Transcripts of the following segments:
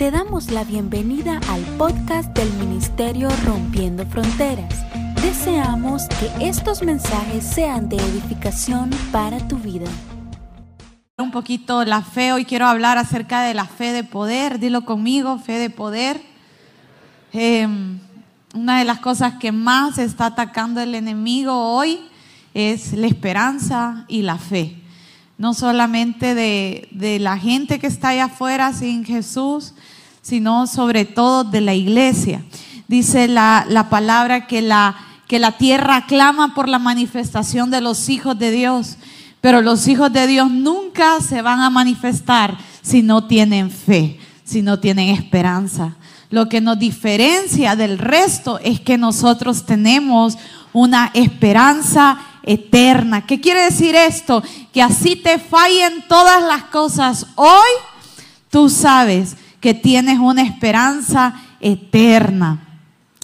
Te damos la bienvenida al podcast del Ministerio Rompiendo Fronteras. Deseamos que estos mensajes sean de edificación para tu vida. Un poquito la fe, hoy quiero hablar acerca de la fe de poder, dilo conmigo, fe de poder. Eh, una de las cosas que más está atacando el enemigo hoy es la esperanza y la fe. No solamente de, de la gente que está allá afuera sin Jesús, sino sobre todo de la iglesia. Dice la, la palabra que la, que la tierra clama por la manifestación de los hijos de Dios, pero los hijos de Dios nunca se van a manifestar si no tienen fe, si no tienen esperanza. Lo que nos diferencia del resto es que nosotros tenemos una esperanza eterna. ¿Qué quiere decir esto? Que así te fallen todas las cosas hoy, tú sabes que tienes una esperanza eterna.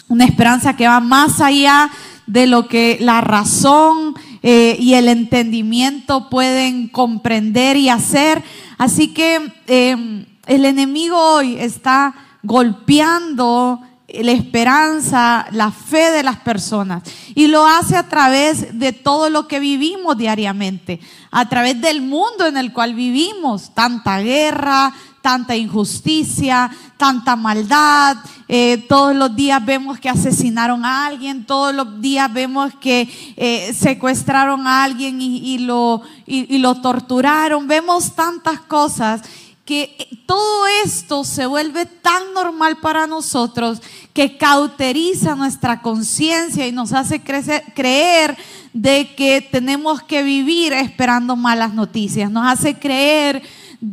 Una esperanza que va más allá de lo que la razón eh, y el entendimiento pueden comprender y hacer. Así que eh, el enemigo hoy está golpeando la esperanza, la fe de las personas. Y lo hace a través de todo lo que vivimos diariamente, a través del mundo en el cual vivimos, tanta guerra, tanta injusticia, tanta maldad. Eh, todos los días vemos que asesinaron a alguien, todos los días vemos que eh, secuestraron a alguien y, lo, y lo torturaron. Vemos tantas cosas que todo esto se vuelve tan normal para nosotros que cauteriza nuestra conciencia y nos hace creer de que tenemos que vivir esperando malas noticias, nos hace creer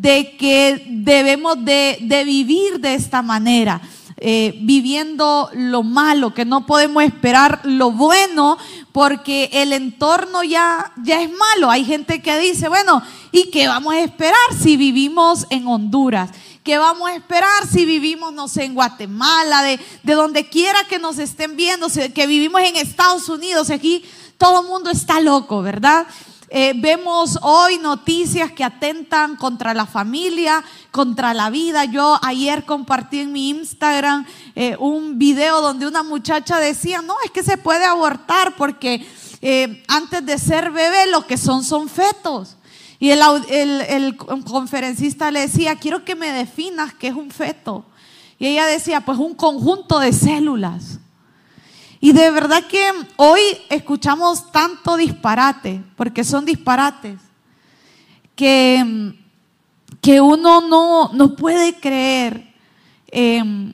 de que debemos de, de vivir de esta manera. Eh, viviendo lo malo, que no podemos esperar lo bueno porque el entorno ya, ya es malo. Hay gente que dice, bueno, ¿y qué vamos a esperar si vivimos en Honduras? ¿Qué vamos a esperar si vivimos, no sé, en Guatemala, de, de donde quiera que nos estén viendo, que vivimos en Estados Unidos? Aquí todo el mundo está loco, ¿verdad? Eh, vemos hoy noticias que atentan contra la familia, contra la vida. Yo ayer compartí en mi Instagram eh, un video donde una muchacha decía, no, es que se puede abortar porque eh, antes de ser bebé lo que son son fetos. Y el, el, conferencista le decía, quiero que me definas qué es un feto. Y ella decía, pues un conjunto de células. Y de verdad que hoy escuchamos tanto disparate, porque son disparates, que, que uno no, no puede creer em,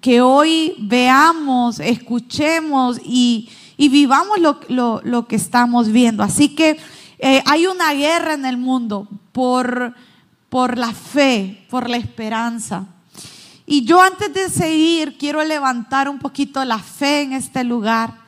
que hoy veamos, escuchemos y, vivamos lo, lo, que estamos viendo. Así que eh, hay una guerra en el mundo por, por la fe, por la esperanza. Y yo antes de seguir quiero levantar un poquito la fe en este lugar.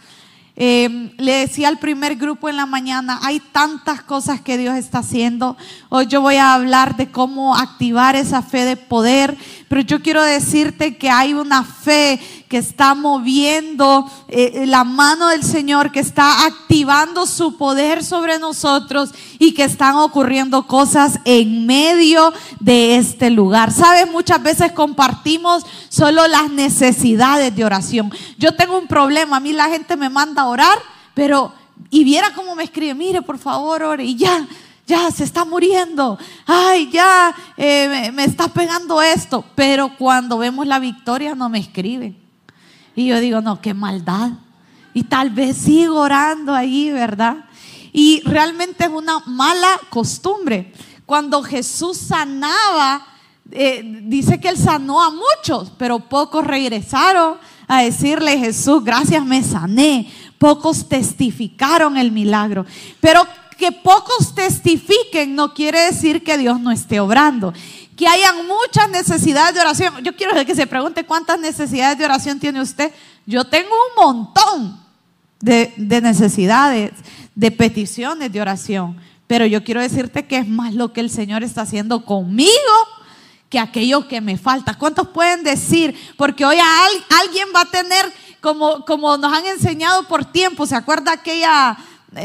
Eh, le decía al primer grupo en la mañana, hay tantas cosas que Dios está haciendo. Hoy yo voy a hablar de cómo activar esa fe de poder, pero yo quiero decirte que hay una fe que está moviendo eh, la mano del Señor, que está activando su poder sobre nosotros y que están ocurriendo cosas en medio de este lugar. Sabes, muchas veces compartimos solo las necesidades de oración. Yo tengo un problema, a mí la gente me manda a orar, pero y viera cómo me escribe, mire, por favor, ore y ya ya se está muriendo, ay, ya eh, me, está pegando esto. Pero cuando vemos la victoria no me escribe. Y yo digo, no, qué maldad. Y tal vez sigo orando ahí, ¿verdad? Y realmente es una mala costumbre. Cuando Jesús sanaba, eh, dice que él sanó a muchos, pero pocos regresaron a decirle, Jesús, gracias, me sané. Pocos testificaron el milagro. Pero que pocos testifiquen no quiere decir que Dios no esté obrando que hayan muchas necesidades de oración. Yo quiero que se pregunte cuántas necesidades de oración tiene usted. Yo tengo un montón de, necesidades, de peticiones de oración. Pero yo quiero decirte que es más lo que el Señor está haciendo conmigo que aquello que me falta. ¿Cuántos pueden decir? Porque hoy alguien va a tener, como, como nos han enseñado por tiempo, ¿se acuerda aquella,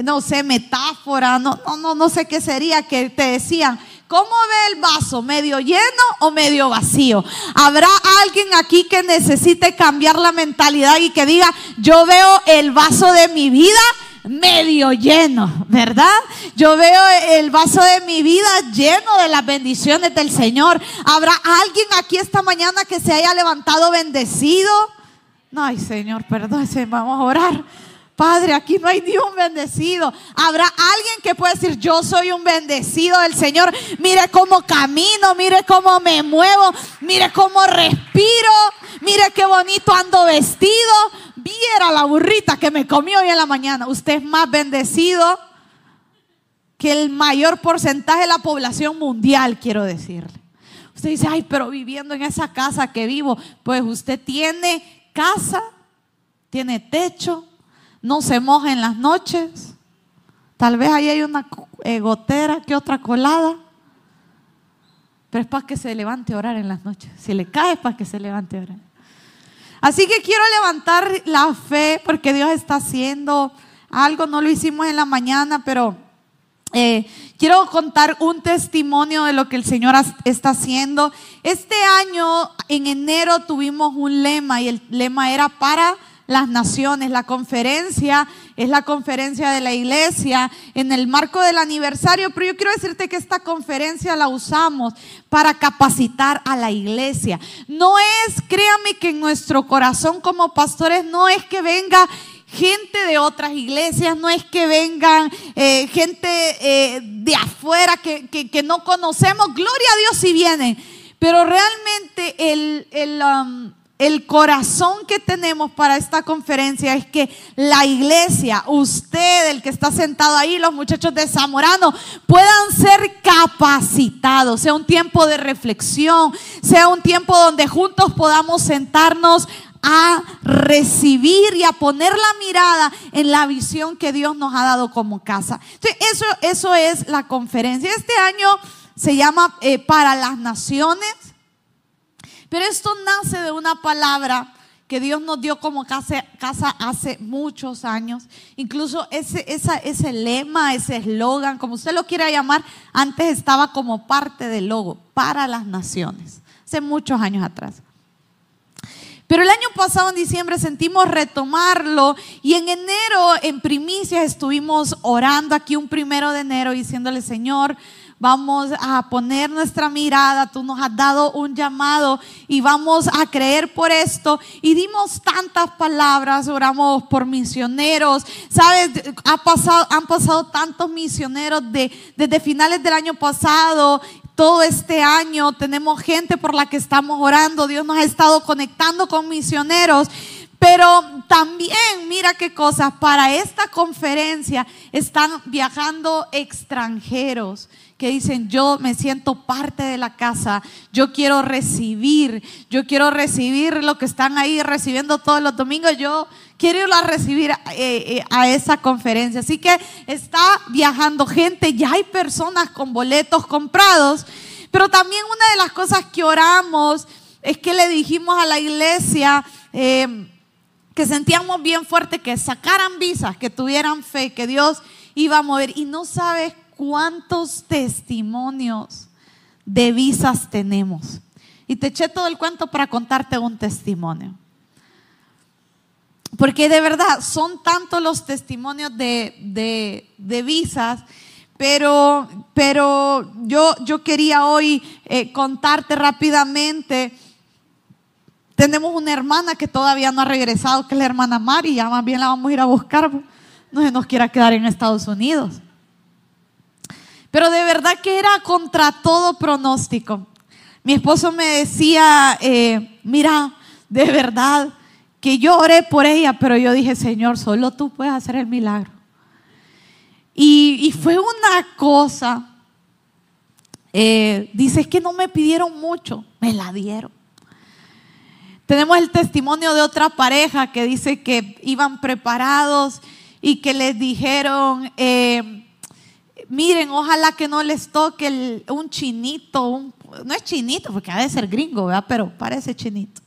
no sé, metáfora? No, no, no, no sé qué sería que te decían ¿Cómo ve el vaso? ¿Medio lleno o medio vacío? ¿Habrá alguien aquí que necesite cambiar la mentalidad y que diga, yo veo el vaso de mi vida medio lleno, ¿verdad? Yo veo el vaso de mi vida lleno de las bendiciones del Señor. ¿Habrá alguien aquí esta mañana que se haya levantado bendecido? Ay Señor, perdónese, vamos a orar. Padre, aquí no hay ni un bendecido. Habrá alguien que pueda decir, yo soy un bendecido del Señor. Mire cómo camino, mire cómo me muevo, mire cómo respiro, mire qué bonito ando vestido. Viera la burrita que me comió hoy en la mañana. Usted es más bendecido que el mayor porcentaje de la población mundial, quiero decirle. Usted dice, ay, pero viviendo en esa casa que vivo, pues usted tiene casa, tiene techo, no se moja en las noches. Tal vez ahí hay una eh, gotera que otra colada. Pero es para que se levante a orar en las noches. Si le cae, es para que se levante a orar. Así que quiero levantar la fe porque Dios está haciendo algo. No lo hicimos en la mañana, pero eh, quiero contar un testimonio de lo que el Señor está haciendo. Este año, en enero, tuvimos un lema y el lema era para las naciones. La conferencia es la conferencia de la iglesia en el marco del aniversario, pero yo quiero decirte que esta conferencia la usamos para capacitar a la iglesia. No es, créame que en nuestro corazón como pastores no es que venga gente de otras iglesias, no es que vengan eh, gente eh, de afuera que, que, no conocemos, gloria a Dios si vienen, pero realmente el, el, um, el corazón que tenemos para esta conferencia es que la iglesia, usted, el que está sentado ahí, los muchachos de Zamorano, puedan ser capacitados, sea un tiempo de reflexión, sea un tiempo donde juntos podamos sentarnos a recibir y a poner la mirada en la visión que Dios nos ha dado como casa. eso, eso es la conferencia. Este año se llama eh, Para las Naciones, pero esto nace de una palabra que Dios nos dio como casa, casa hace muchos años. Incluso ese, ese lema, ese eslogan, como usted lo quiera llamar, antes estaba como parte del logo, para las naciones, hace muchos años atrás. Pero el año pasado, en diciembre, sentimos retomarlo y en enero, en primicias, estuvimos orando aquí un primero de enero diciéndole, Señor, vamos a poner nuestra mirada, tú nos has dado un llamado y vamos a creer por esto. Y dimos tantas palabras, oramos por misioneros, ¿sabes? Ha pasado, han pasado tantos misioneros de, desde finales del año pasado todo este año tenemos gente por la que estamos orando. Dios nos ha estado conectando con misioneros. Pero también, mira qué cosas, para esta conferencia están viajando extranjeros que dicen, yo me siento parte de la casa, yo quiero recibir, yo quiero recibir lo que están ahí recibiendo todos los domingos, yo quiero ir a recibir eh, eh, a esa conferencia. Así que está viajando gente, ya hay personas con boletos comprados, pero también una de las cosas que oramos es que le dijimos a la iglesia, eh, que sentíamos bien fuerte que sacaran visas, que tuvieran fe, que Dios iba a mover. Y no sabes cuántos testimonios de visas tenemos. Y te eché todo el cuento para contarte un testimonio. Porque de verdad son tantos los testimonios de, visas, pero, pero yo, yo quería hoy eh, contarte rápidamente. Tenemos una hermana que todavía no ha regresado, que es la hermana Mari, ya más bien la vamos a ir a buscar. No se nos quiera quedar en Estados Unidos. Pero de verdad que era contra todo pronóstico. Mi esposo me decía, eh, mira, de verdad que yo oré por ella, pero yo dije, Señor, solo tú puedes hacer el milagro. Y, fue una cosa, eh, dice, que no me pidieron mucho, me la dieron. Tenemos el testimonio de otra pareja que dice que iban preparados y que les dijeron, eh, miren, ojalá que no les toque un chinito, no es chinito porque ha de ser gringo, ¿verdad? Pero parece chinito.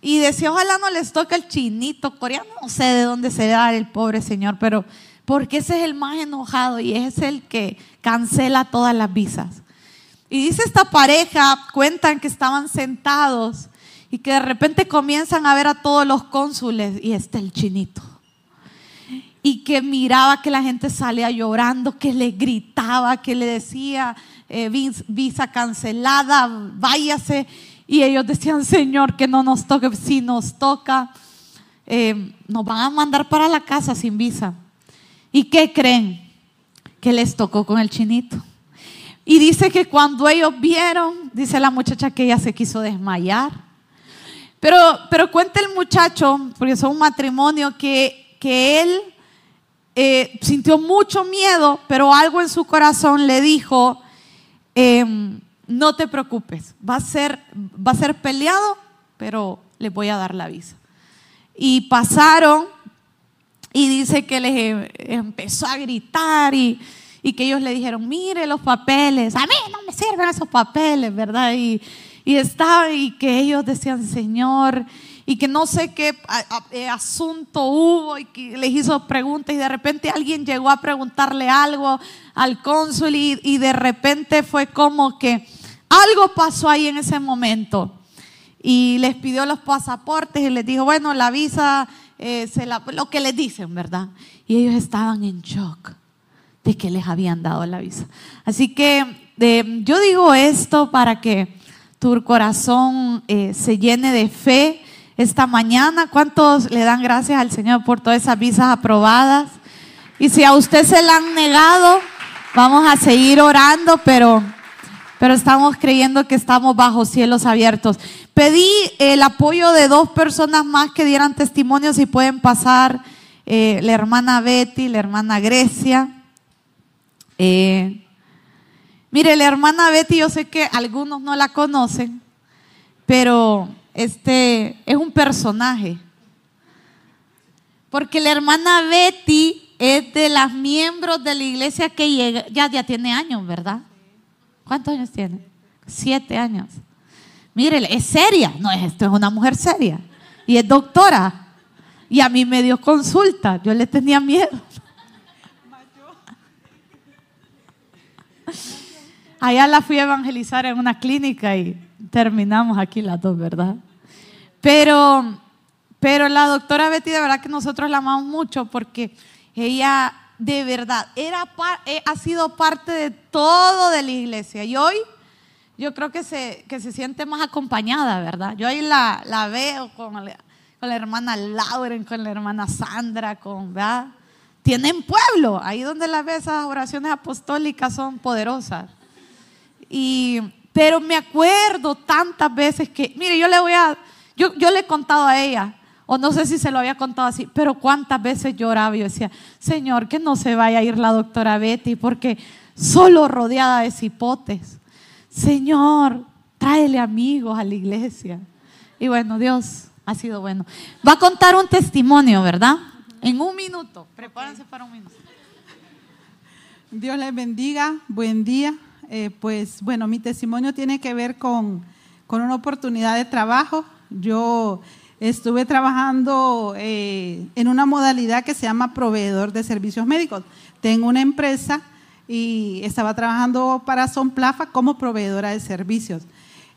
Y decía, ojalá no les toque el chinito coreano, no sé de dónde será el pobre señor, pero porque ese es el más enojado y es el que cancela todas las visas. Y dice esta pareja, cuentan que estaban sentados y que de repente comienzan a ver a todos los cónsules y está el chinito. Y que miraba que la gente salía llorando, que le gritaba, que le decía, eh, visa cancelada, váyase. Y ellos decían, Señor, que no nos toque, si nos toca, eh, nos van a mandar para la casa sin visa. ¿Y qué creen? Que les tocó con el chinito. Y dice que cuando ellos vieron, dice la muchacha que ella se quiso desmayar pero, pero cuenta el muchacho, porque son un matrimonio, que, que él eh, sintió mucho miedo, pero algo en su corazón le dijo, em, no te preocupes, va a, ser, va a ser peleado, pero le voy a dar la visa. Y pasaron y dice que les em, empezó a gritar y, y que ellos le dijeron, mire los papeles, a mí no me sirven esos papeles, ¿verdad? Y, y estaba y que ellos decían, Señor, y que no sé qué eh, asunto hubo y que les hizo preguntas y de repente alguien llegó a preguntarle algo al cónsul y, de repente fue como que algo pasó ahí en ese momento y les pidió los pasaportes y les dijo, bueno, la visa, eh, se la, lo que les dicen, ¿verdad? Y ellos estaban en shock de que les habían dado la visa. Así que yo digo esto para que tu corazón eh, se llene de fe esta mañana. ¿Cuántos le dan gracias al Señor por todas esas visas aprobadas? Y si a usted se la han negado, vamos a seguir orando, pero, pero estamos creyendo que estamos bajo cielos abiertos. Pedí el apoyo de dos personas más que dieran testimonio, si pueden pasar, eh, la hermana Betty, la hermana Grecia. Eh, Mire, la hermana Betty, yo sé que algunos no la conocen, pero este es un personaje. Porque la hermana Betty es de las miembros de la iglesia que llega, ya, tiene años, ¿verdad? ¿Cuántos años tiene? Siete años. Mire, es seria, no es esto, es una mujer seria. Y es doctora. Y a mí me dio consulta, yo le tenía miedo. Allá la fui a evangelizar en una clínica y terminamos aquí las dos, ¿verdad? Pero, pero la doctora Betty, de verdad que nosotros la amamos mucho porque ella de verdad era, eh, ha sido parte de todo de la iglesia. Y hoy yo creo que se, que se siente más acompañada, ¿verdad? Yo ahí la, la veo con la, con la hermana Lauren, con la hermana Sandra, con, ¿verdad? Tienen pueblo, ahí donde la ve esas oraciones apostólicas son poderosas. Y, pero me acuerdo tantas veces que, mire, yo le voy a, yo, yo le he contado a ella, o no sé si se lo había contado así, pero cuántas veces lloraba y yo decía, Señor, que no se vaya a ir la doctora Betty, porque solo rodeada de cipotes. Señor, tráele amigos a la iglesia. Y bueno, Dios ha sido bueno. Va a contar un testimonio, ¿verdad? En un minuto. Prepárense para un minuto. Dios les bendiga. Buen día. Eh, pues bueno, mi testimonio tiene que ver con, una oportunidad de trabajo. Yo estuve trabajando eh, en una modalidad que se llama proveedor de servicios médicos. Tengo una empresa y estaba trabajando para Sonplafa como proveedora de servicios.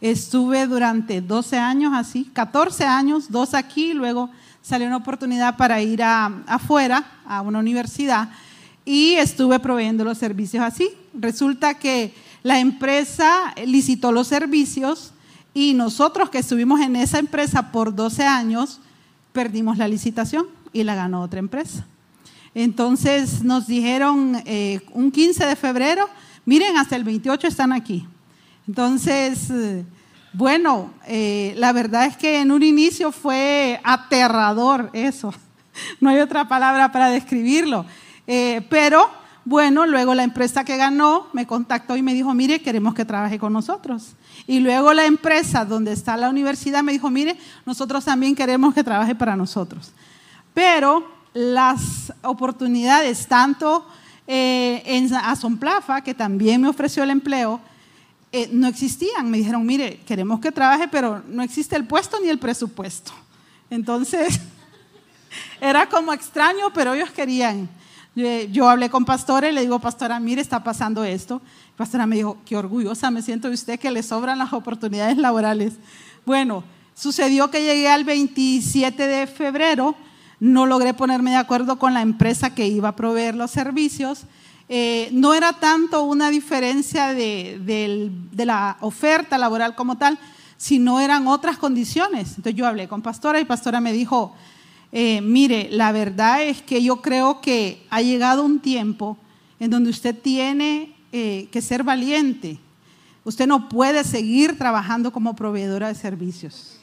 Estuve durante 12 años así, 14 años, dos aquí, luego salió una oportunidad para ir afuera, a una universidad, y estuve proveyendo los servicios así. Resulta que la empresa licitó los servicios y nosotros que estuvimos en esa empresa por 12 años, perdimos la licitación y la ganó otra empresa. Entonces nos dijeron eh, un 15 de febrero, miren, hasta el 28 están aquí. Entonces, eh, bueno, eh, la verdad es que en un inicio fue aterrador eso. No hay otra palabra para describirlo. Pero bueno, luego la empresa que ganó me contactó y me dijo, mire, queremos que trabaje con nosotros. Y luego la empresa donde está la universidad me dijo, mire, nosotros también queremos que trabaje para nosotros. Pero las oportunidades, tanto eh, en Asomplafa, que también me ofreció el empleo, eh, no existían. Me dijeron, mire, queremos que trabaje, pero no existe el puesto ni el presupuesto. Entonces, era como extraño, pero ellos querían. Yo, hablé con pastora y le digo, pastora, mire, está pasando esto. Pastora me dijo, qué orgullosa me siento de usted que le sobran las oportunidades laborales. Bueno, sucedió que llegué al 27 de febrero, no logré ponerme de acuerdo con la empresa que iba a proveer los servicios. Eh, no era tanto una diferencia de, de, la oferta laboral como tal, sino eran otras condiciones. Entonces yo hablé con pastora y pastora me dijo, eh, mire, la verdad es que yo creo que ha llegado un tiempo en donde usted tiene eh, que ser valiente. Usted no puede seguir trabajando como proveedora de servicios.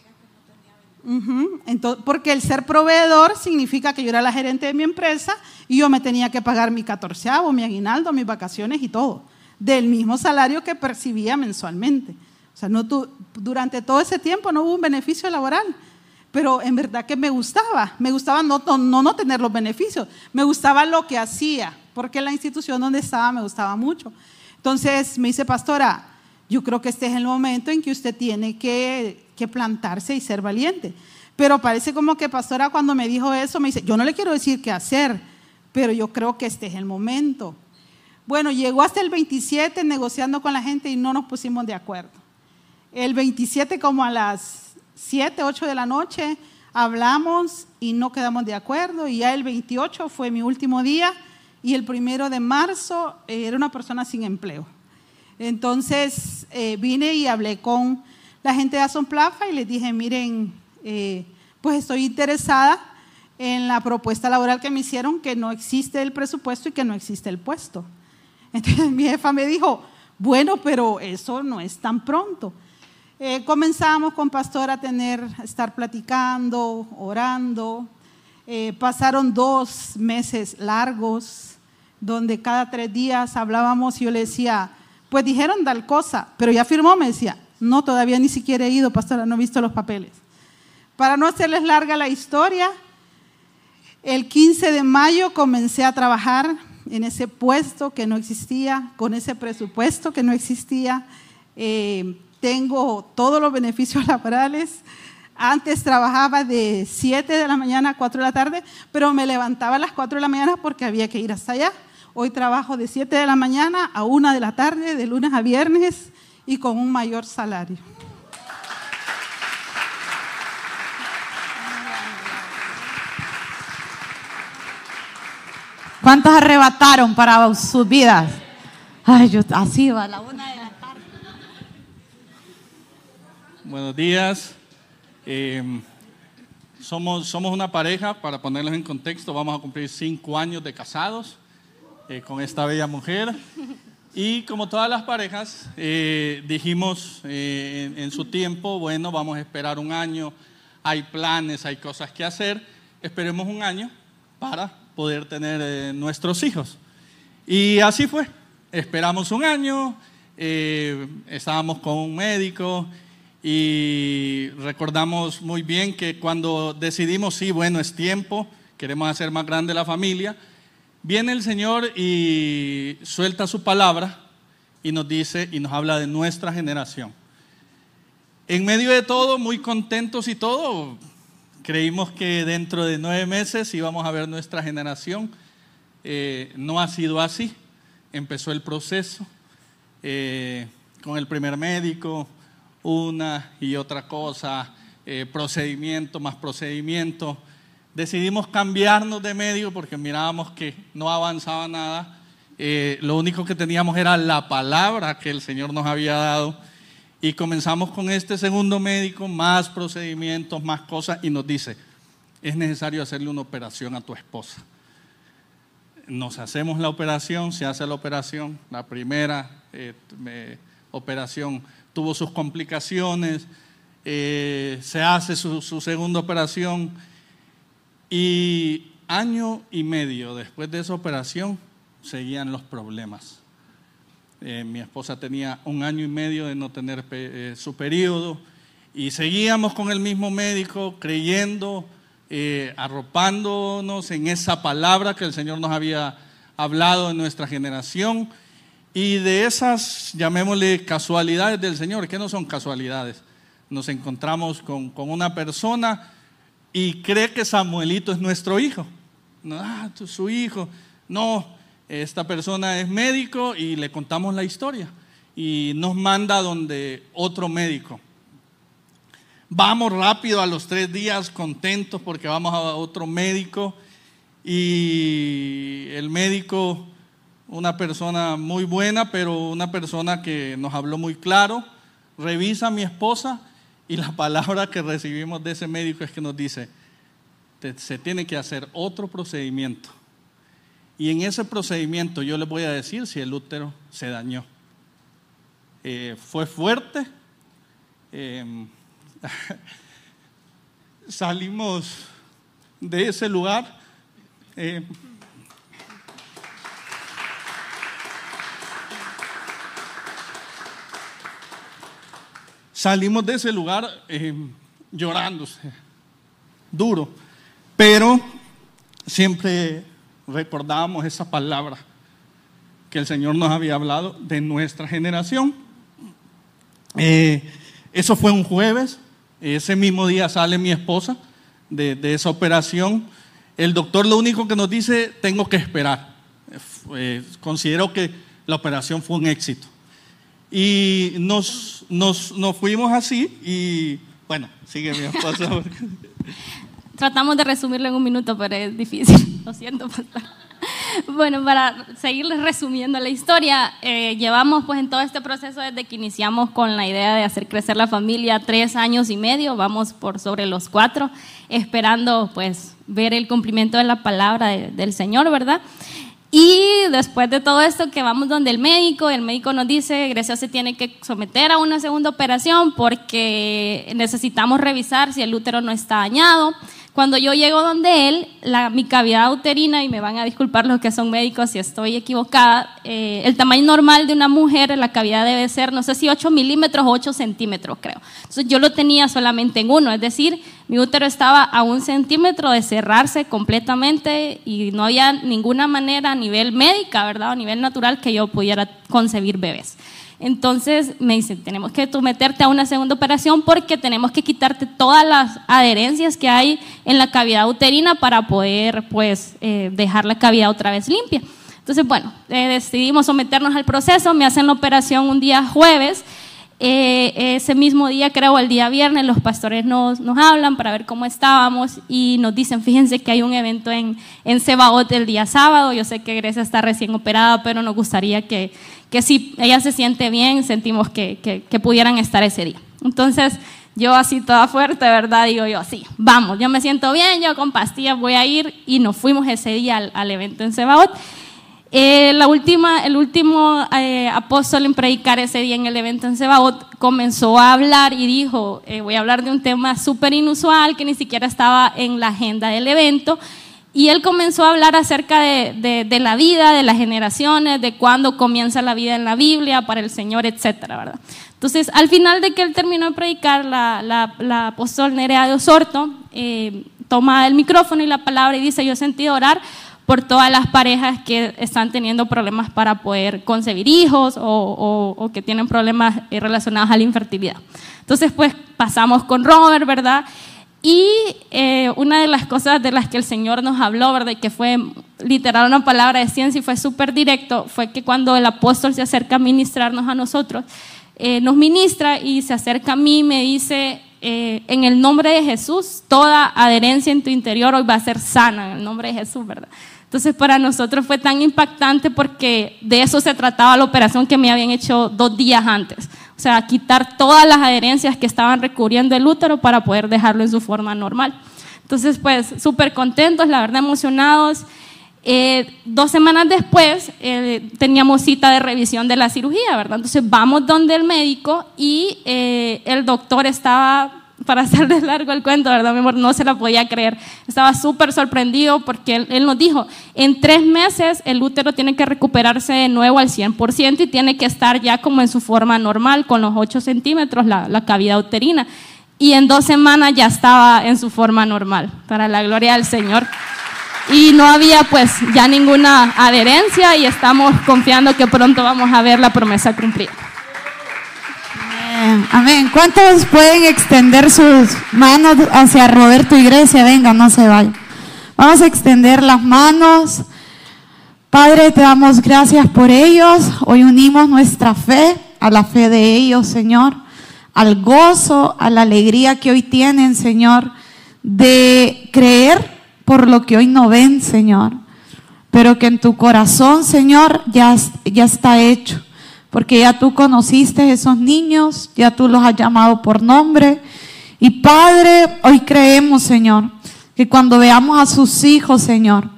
porque el ser proveedor significa que yo era la gerente de mi empresa y yo me tenía que pagar mi catorceavo, mi aguinaldo, mis vacaciones y todo, del mismo salario que percibía mensualmente. O sea, durante todo ese tiempo no hubo un beneficio laboral pero en verdad que me gustaba, me gustaba no, no, no tener los beneficios, me gustaba lo que hacía, porque la institución donde estaba me gustaba mucho. Entonces me dice, pastora, yo creo que este es el momento en que usted tiene que, que plantarse y ser valiente. Pero parece como que pastora cuando me dijo eso me dice, yo no le quiero decir qué hacer, pero yo creo que este es el momento. Bueno, llegó hasta el 27 negociando con la gente y no nos pusimos de acuerdo. El 27 como a las 7, 8 de la noche, hablamos y no quedamos de acuerdo y ya el 28 fue mi último día y el primero de marzo eh, era una persona sin empleo. Entonces eh, vine y hablé con la gente de Azon Plaza y les dije, miren, eh, pues estoy interesada en la propuesta laboral que me hicieron, que no existe el presupuesto y que no existe el puesto. Entonces mi jefa me dijo, bueno, pero eso no es tan pronto. Eh, comenzamos con Pastor a tener, estar platicando, orando. Eh, pasaron dos meses largos donde cada tres días hablábamos y yo le decía, pues dijeron tal cosa, pero ya firmó, me decía, no, todavía ni siquiera he ido, pastora, no he visto los papeles. Para no hacerles larga la historia, el 15 de mayo comencé a trabajar en ese puesto que no existía, con ese presupuesto que no existía. Eh, tengo todos los beneficios laborales. Antes trabajaba de 7 de la mañana a 4 de la tarde, pero me levantaba a las 4 de la mañana porque había que ir hasta allá. Hoy trabajo de 7 de la mañana a 1 de la tarde, de lunes a viernes y con un mayor salario. ¿Cuántos arrebataron para sus vidas? Ay, yo así va, la una de Buenos días. Em, somos, somos una pareja, para ponerlos en contexto, vamos a cumplir cinco años de casados eh, con esta bella mujer. Y como todas las parejas, eh, dijimos eh, en, en, su tiempo, bueno, vamos a esperar un año, hay planes, hay cosas que hacer, esperemos un año para poder tener nuestros hijos. Y así fue, esperamos un año, estábamos con un médico y recordamos muy bien que cuando decidimos, sí, bueno, es tiempo, queremos hacer más grande la familia, viene el Señor y suelta su palabra y nos dice y nos habla de nuestra generación. En medio de todo, muy contentos y todo, creímos que dentro de nueve meses íbamos a ver nuestra generación. Eh, no ha sido así. Empezó el proceso eh, con el primer médico, una y otra cosa, eh, procedimiento más procedimiento. Decidimos cambiarnos de medio porque mirábamos que no avanzaba nada. Eh, lo único que teníamos era la palabra que el Señor nos había dado. Y comenzamos con este segundo médico, más procedimientos, más cosas, y nos dice, es necesario hacerle una operación a tu esposa. Nos hacemos la operación, se hace la operación, la primera eh, operación tuvo sus complicaciones, eh, se hace su, segunda operación y año y medio después de esa operación seguían los problemas. Eh, mi esposa tenía un año y medio de no tener eh, su periodo y seguíamos con el mismo médico creyendo, arropándonos en esa palabra que el Señor nos había hablado en nuestra generación y de esas, llamémosle casualidades del Señor, que no son casualidades. Nos encontramos con, una persona y cree que Samuelito es nuestro hijo. Ah, su hijo. No, esta persona es médico y le contamos la historia y nos manda donde otro médico. Vamos rápido a los tres días contentos porque vamos a otro médico y el médico, una persona muy buena, pero una persona que nos habló muy claro, revisa a mi esposa y la palabra que recibimos de ese médico es que nos dice, se tiene que hacer otro procedimiento. Y en ese procedimiento yo les voy a decir si el útero se dañó. Eh, fue fuerte. Em, salimos de ese lugar. Em, salimos de ese lugar em, llorándose, duro, pero siempre recordábamos esa palabra que el Señor nos había hablado de nuestra generación. Eh, eso fue un jueves, ese mismo día sale mi esposa de, esa operación. El doctor lo único que nos dice, tengo que esperar. Eh, considero que la operación fue un éxito. Y nos, nos, nos fuimos así y bueno, sigue mi esposa. Tratamos de resumirlo en un minuto, pero es difícil. Lo siento, pastor. Bueno, para seguirles resumiendo la historia, eh, llevamos pues en todo este proceso desde que iniciamos con la idea de hacer crecer la familia tres años y medio, vamos por sobre los cuatro, esperando pues ver el cumplimiento de la palabra del Señor, ¿verdad? Y después de todo esto que vamos donde el médico, el médico nos dice, Grecia se tiene que someter a una segunda operación porque necesitamos revisar si el útero no está dañado. Cuando yo llego donde él, la, mi cavidad uterina, y me van a disculpar los que son médicos si estoy equivocada, eh, el tamaño normal de una mujer, la cavidad debe ser, no sé si 8 milímetros o 8 centímetros, creo. Entonces yo lo tenía solamente en uno, es decir, mi útero estaba a un centímetro de cerrarse completamente y no había ninguna manera a nivel médica, ¿verdad? A nivel natural que yo pudiera concebir bebés. Entonces me dicen, tenemos que meterte a una segunda operación porque tenemos que quitarte todas las adherencias que hay en la cavidad uterina para poder pues eh, dejar la cavidad otra vez limpia. Entonces, bueno, eh, decidimos someternos al proceso, me hacen la operación un día jueves. Eh, ese mismo día, creo, el día viernes, los pastores nos, nos, hablan para ver cómo estábamos y nos dicen, fíjense que hay un evento en, en Cebaot el día sábado, yo sé que Grecia está recién operada, pero nos gustaría que, que si ella se siente bien, sentimos que, que, pudieran estar ese día. Entonces, yo así toda fuerte, ¿verdad? Digo yo, sí, vamos, yo me siento bien, yo con pastillas voy a ir y nos fuimos ese día al, evento en Cebaot. Eh, la última, el último eh, apóstol en predicar ese día en el evento en Cebaot comenzó a hablar y dijo, eh, voy a hablar de un tema súper inusual que ni siquiera estaba en la agenda del evento y él comenzó a hablar acerca de, de, la vida, de las generaciones, de cuándo comienza la vida en la Biblia para el Señor, etcétera, ¿verdad? Entonces, al final de que él terminó de predicar, la, la, la apóstol Nerea de Osorto eh, toma el micrófono y la palabra y dice, yo he sentido orar por todas las parejas que están teniendo problemas para poder concebir hijos o, o, o que tienen problemas eh, relacionados a la infertilidad. Entonces, pues pasamos con Robert, ¿verdad? Y eh, una de las cosas de las que el Señor nos habló, ¿verdad? que fue literal una palabra de ciencia y fue súper directo, fue que cuando el apóstol se acerca a ministrarnos a nosotros, eh, nos ministra y se acerca a mí y me dice, eh, en el nombre de Jesús, toda adherencia en tu interior hoy va a ser sana, en el nombre de Jesús, ¿verdad? Entonces para nosotros fue tan impactante porque de eso se trataba la operación que me habían hecho dos días antes. O sea, quitar todas las adherencias que estaban recubriendo el útero para poder dejarlo en su forma normal. Entonces, pues, súper contentos, la verdad, emocionados. Eh, dos semanas después eh, teníamos cita de revisión de la cirugía, ¿verdad? Entonces vamos donde el médico y eh, el doctor estaba para hacerles largo el cuento, ¿verdad, mi amor? No se la podía creer. Estaba súper sorprendido porque él, nos dijo, en tres meses el útero tiene que recuperarse de nuevo al 100% y tiene que estar ya como en su forma normal, con los 8 centímetros, la, la cavidad uterina. Y en dos semanas ya estaba en su forma normal, para la gloria del Señor. Y no había pues ya ninguna adherencia y estamos confiando que pronto vamos a ver la promesa cumplida. Amén. ¿Cuántos pueden extender sus manos hacia Roberto y Grecia? Venga, no se vayan. Vamos a extender las manos Padre, te damos gracias por ellos. Hoy unimos nuestra fe a la fe de ellos, Señor, al gozo, a la alegría que hoy tienen, Señor, de creer por lo que hoy no ven, Señor, pero que en tu corazón, Señor, ya, ya está hecho, porque ya tú conociste a esos niños, ya tú los has llamado por nombre. Y Padre, hoy creemos, Señor, que cuando veamos a sus hijos, Señor,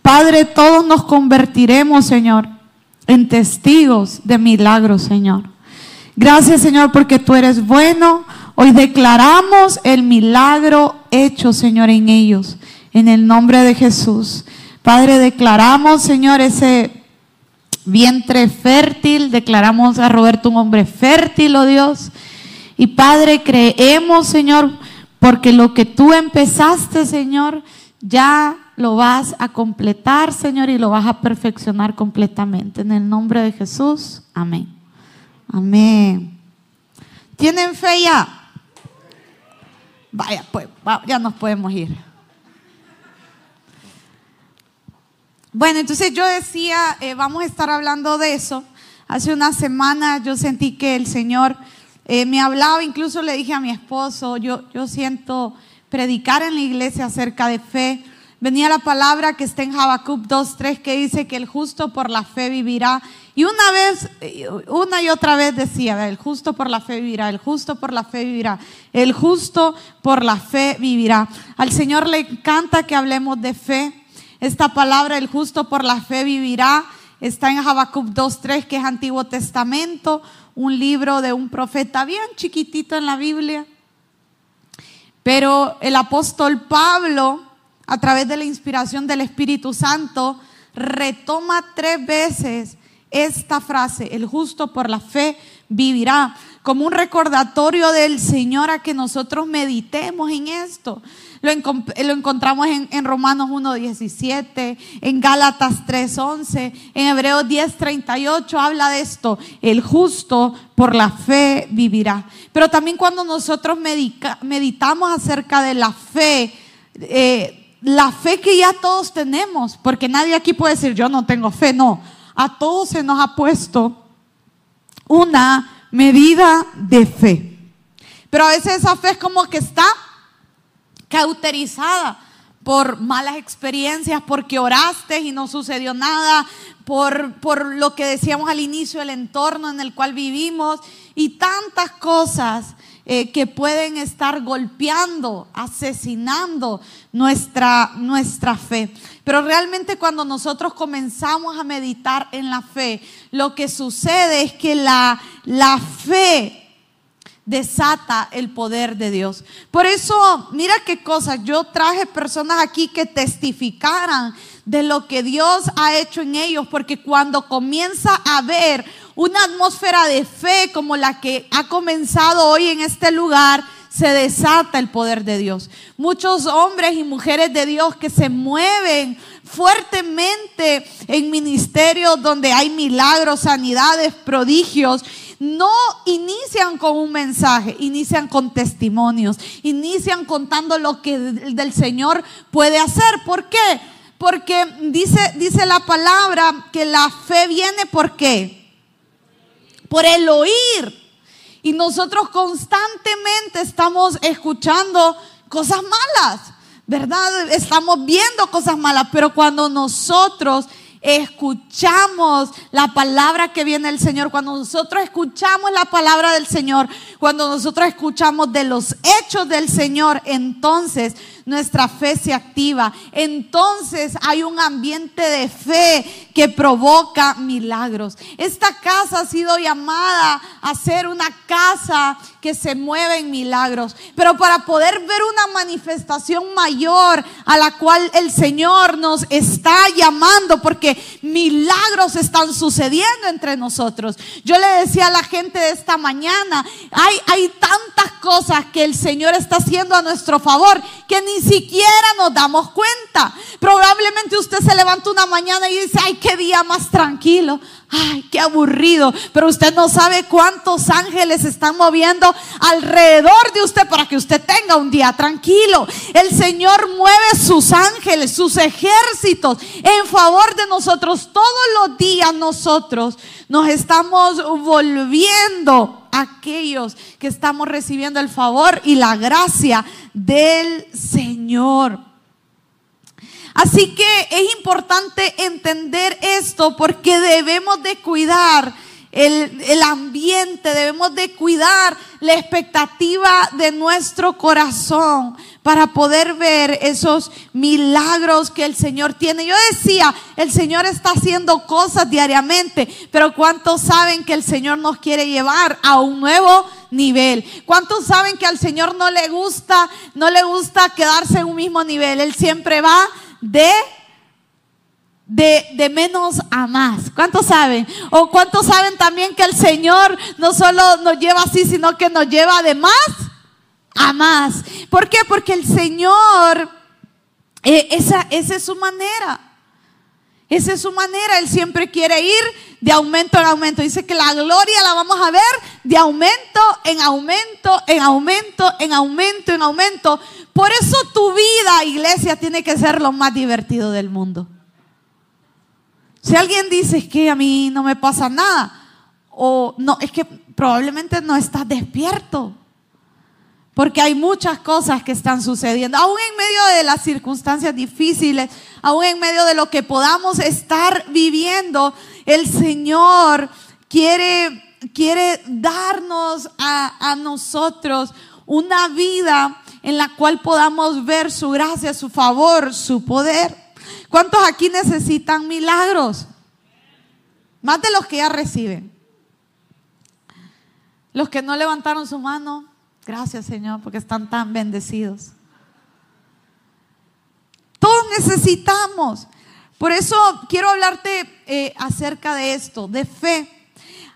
Padre, todos nos convertiremos, Señor, en testigos de milagros, Señor. Gracias, Señor, porque tú eres bueno. Hoy declaramos el milagro hecho, Señor, en ellos. En el nombre de Jesús. Padre, declaramos, Señor, ese vientre fértil. Declaramos a Roberto un hombre fértil, oh Dios. Y Padre, creemos, Señor, porque lo que tú empezaste, Señor, ya lo vas a completar, Señor, y lo vas a perfeccionar completamente. En el nombre de Jesús, amén. Amén. ¿Tienen fe ya? Vaya, pues, ya nos podemos ir. Bueno, entonces yo decía, eh, vamos a estar hablando de eso. Hace una semana yo sentí que el Señor eh, me hablaba, incluso le dije a mi esposo, yo, yo siento predicar en la iglesia acerca de fe venía la palabra que está en Habacuc 2.3 que dice que el justo por la fe vivirá. Y una vez, una y otra vez decía, el justo por la fe vivirá, el justo por la fe vivirá, el justo por la fe vivirá. Al Señor le encanta que hablemos de fe. Esta palabra, el justo por la fe vivirá, está en Habacuc 2.3, que es Antiguo Testamento, un libro de un profeta bien chiquitito en la Biblia. Pero el apóstol Pablo a través de la inspiración del Espíritu Santo, retoma tres veces esta frase, el justo por la fe vivirá, como un recordatorio del Señor a que nosotros meditemos en esto. Lo, encontramos en, en Romanos 1.17, en Gálatas 3.11, en Hebreos 10.38 habla de esto, el justo por la fe vivirá. Pero también cuando nosotros meditamos acerca de la fe, eh, la fe que ya todos tenemos, porque nadie aquí puede decir yo no tengo fe, no, a todos se nos ha puesto una medida de fe. Pero a veces esa fe es como que está cauterizada por malas experiencias, porque oraste y no sucedió nada, por, por lo que decíamos al inicio, el entorno en el cual vivimos y tantas cosas eh, que pueden estar golpeando, asesinando nuestra, nuestra fe. Pero realmente cuando nosotros comenzamos a meditar en la fe, lo que sucede es que la, la fe desata el poder de Dios. Por eso, mira qué cosa, yo traje personas aquí que testificaran de lo que Dios ha hecho en ellos, porque cuando comienza a ver una atmósfera de fe como la que ha comenzado hoy en este lugar, se desata el poder de Dios. Muchos hombres y mujeres de Dios que se mueven fuertemente en ministerios donde hay milagros, sanidades, prodigios, no inician con un mensaje, inician con testimonios, inician contando lo que del Señor puede hacer. ¿Por qué? Porque dice, dice la palabra que la fe viene por qué? por el oír. Y nosotros constantemente estamos escuchando cosas malas, ¿verdad? Estamos viendo cosas malas, pero cuando nosotros escuchamos la palabra que viene del Señor, cuando nosotros escuchamos la palabra del Señor, cuando nosotros escuchamos de los hechos del Señor, entonces nuestra fe se activa. Entonces hay un ambiente de fe que provoca milagros. Esta casa ha sido llamada a ser una casa que se mueve en milagros. Pero para poder ver una manifestación mayor a la cual el Señor nos está llamando, porque milagros están sucediendo entre nosotros. Yo le decía a la gente de esta mañana, hay, hay tantas cosas que el Señor está haciendo a nuestro favor que ni siquiera nos damos cuenta. Probablemente usted se levanta una mañana y dice, ay, qué día más tranquilo. Ay, qué aburrido. Pero usted no sabe cuántos ángeles están moviendo alrededor de usted para que usted tenga un día tranquilo. El Señor mueve sus ángeles, sus ejércitos en favor de nosotros. Todos los días nosotros nos estamos volviendo aquellos que estamos recibiendo el favor y la gracia del Señor. Así que es importante entender esto porque debemos de cuidar el, ambiente, debemos de cuidar la expectativa de nuestro corazón para poder ver esos milagros que el Señor tiene. Yo decía, el Señor está haciendo cosas diariamente, pero ¿cuántos saben que el Señor nos quiere llevar a un nuevo nivel? ¿Cuántos saben que al Señor no le gusta, no le gusta quedarse en un mismo nivel? Él siempre va de, de, menos a más. ¿Cuántos saben? O cuántos saben también que el Señor no solo nos lleva así, sino que nos lleva de más a más. ¿Por qué? Porque el Señor, eh, esa, esa es su manera. Esa es su manera. Él siempre quiere ir de aumento en aumento. Dice que la gloria la vamos a ver de aumento en aumento, en aumento, en aumento, en aumento. Por eso tu vida, iglesia, tiene que ser lo más divertido del mundo. Si alguien dice que a mí no me pasa nada, o no, es que probablemente no estás despierto. Porque hay muchas cosas que están sucediendo, aún en medio de las circunstancias difíciles, aún en medio de lo que podamos estar viviendo, el Señor quiere, quiere darnos a, a nosotros una vida en la cual podamos ver su gracia, su favor, su poder. ¿Cuántos aquí necesitan milagros? Más de los que ya reciben. Los que no levantaron su mano, gracias Señor, porque están tan bendecidos. Todos necesitamos. Por eso quiero hablarte eh, acerca de esto, de fe.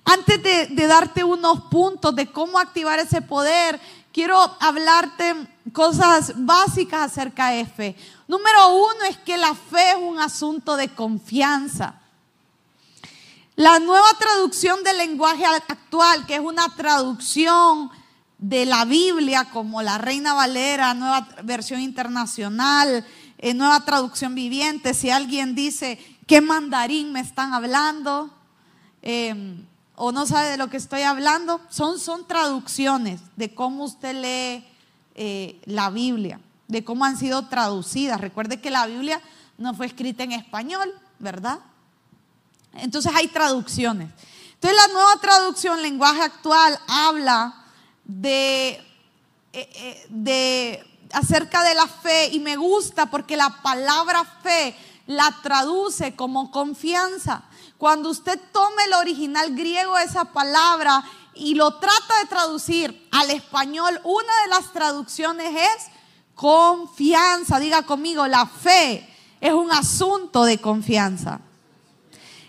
Antes de darte unos puntos de cómo activar ese poder, quiero hablarte cosas básicas acerca de fe. Número uno es que la fe es un asunto de confianza. La nueva traducción del lenguaje actual, que es una traducción de la Biblia como la Reina Valera, nueva versión internacional, eh, nueva traducción viviente, si alguien dice, ¿qué mandarín me están hablando? Em, o no sabe de lo que estoy hablando, son, son traducciones de cómo usted lee eh, la Biblia, de cómo han sido traducidas. Recuerde que la Biblia no fue escrita en español, ¿verdad? Entonces hay traducciones. Entonces la nueva traducción, lenguaje actual, habla de, eh, eh, de acerca de la fe y me gusta porque la palabra fe la traduce como confianza. Cuando usted tome el original griego de esa palabra y lo trata de traducir al español, una de las traducciones es confianza. Diga conmigo, la fe es un asunto de confianza.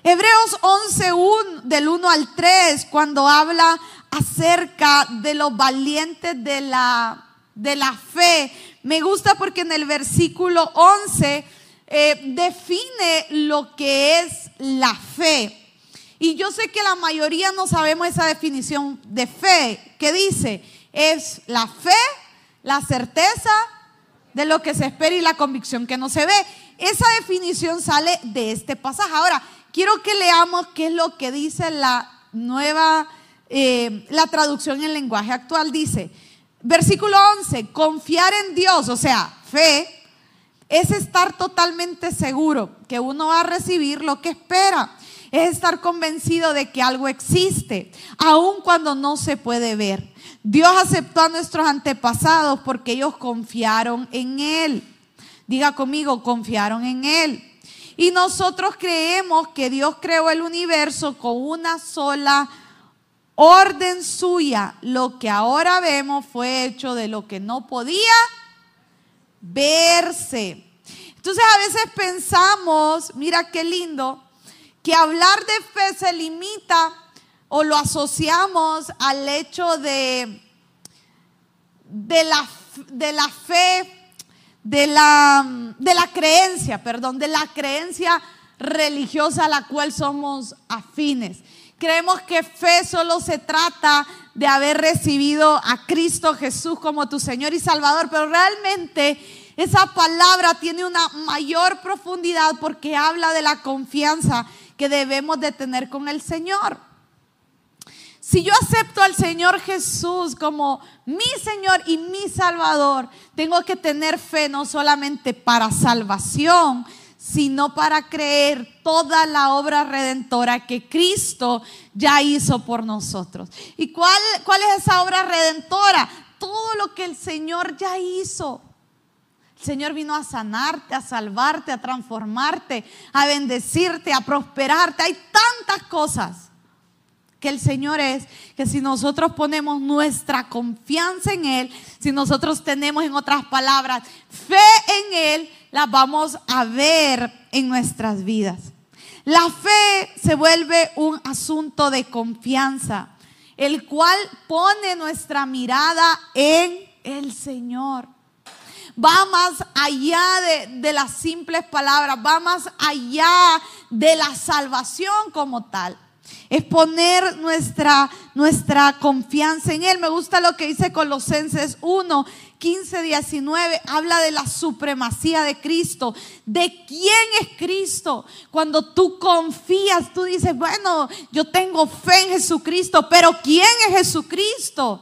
Hebreos 11, del 1 al 3, cuando habla acerca de los valientes de la, de la fe, me gusta porque en el versículo 11 eh, define lo que es la fe. Y yo sé que la mayoría no sabemos esa definición de fe. que dice? Es la fe, la certeza de lo que se espera y la convicción que no se ve. Esa definición sale de este pasaje. Ahora, quiero que leamos qué es lo que dice la nueva, eh, la traducción en lenguaje actual. Dice, versículo 11, confiar en Dios, o sea, fe, es estar totalmente seguro que uno va a recibir lo que espera. Es estar convencido de que algo existe, aun cuando no se puede ver. Dios aceptó a nuestros antepasados porque ellos confiaron en Él. Diga conmigo, confiaron en Él. Y nosotros creemos que Dios creó el universo con una sola orden suya. Lo que ahora vemos fue hecho de lo que no podía verse. Entonces a veces pensamos, mira qué lindo, que hablar de fe se limita o lo asociamos al hecho de, de, la, de la fe, de la, de la creencia, perdón, de la creencia religiosa a la cual somos afines. Creemos que fe solo se trata de haber recibido a Cristo Jesús como tu Señor y Salvador, pero realmente esa palabra tiene una mayor profundidad porque habla de la confianza que debemos de tener con el Señor. Si yo acepto al Señor Jesús como mi Señor y mi Salvador, tengo que tener fe no solamente para salvación, sino para creer toda la obra redentora que Cristo ya hizo por nosotros. ¿Y cuál, cuál es esa obra redentora? Todo lo que el Señor ya hizo. El Señor vino a sanarte, a salvarte, a transformarte, a bendecirte, a prosperarte. Hay tantas cosas que el Señor es, que si nosotros ponemos nuestra confianza en Él, si nosotros tenemos en otras palabras fe en Él, la vamos a ver en nuestras vidas. La fe se vuelve un asunto de confianza, el cual pone nuestra mirada en el Señor va más allá de, de, las simples palabras, va más allá de la salvación como tal. Es poner nuestra, nuestra confianza en Él. Me gusta lo que dice Colosenses 1, 15, 19. Habla de la supremacía de Cristo. ¿De quién es Cristo? Cuando tú confías, tú dices, bueno, yo tengo fe en Jesucristo, pero ¿quién es Jesucristo?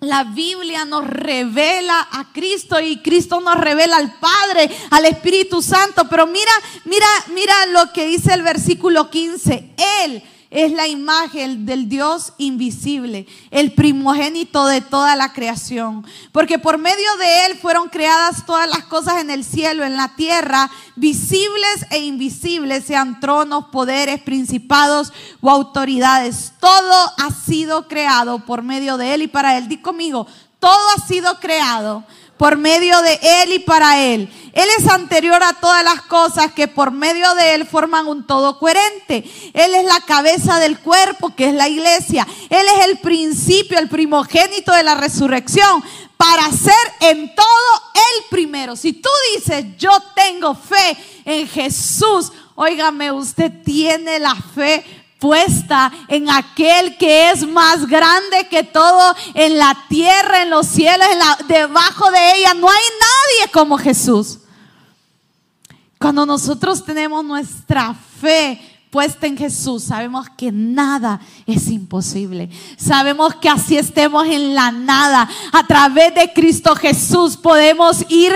La Biblia nos revela a Cristo y Cristo nos revela al Padre, al Espíritu Santo. Pero mira, mira, mira lo que dice el versículo 15. Él es la imagen del Dios invisible, el primogénito de toda la creación. Porque por medio de Él fueron creadas todas las cosas en el cielo, en la tierra, visibles e invisibles, sean tronos, poderes, principados o autoridades. Todo ha sido creado por medio de Él y para Él. Di conmigo, todo ha sido creado por medio de Él y para Él. Él es anterior a todas las cosas que por medio de Él forman un todo coherente. Él es la cabeza del cuerpo, que es la iglesia. Él es el principio, el primogénito de la resurrección, para ser en todo el primero. Si tú dices, yo tengo fe en Jesús, óigame, usted tiene la fe puesta en aquel que es más grande que todo en la tierra, en los cielos, debajo de ella. No hay nadie como Jesús. Cuando nosotros tenemos nuestra fe puesta en Jesús, sabemos que nada es imposible. Sabemos que así estemos en la nada. A través de Cristo Jesús podemos ir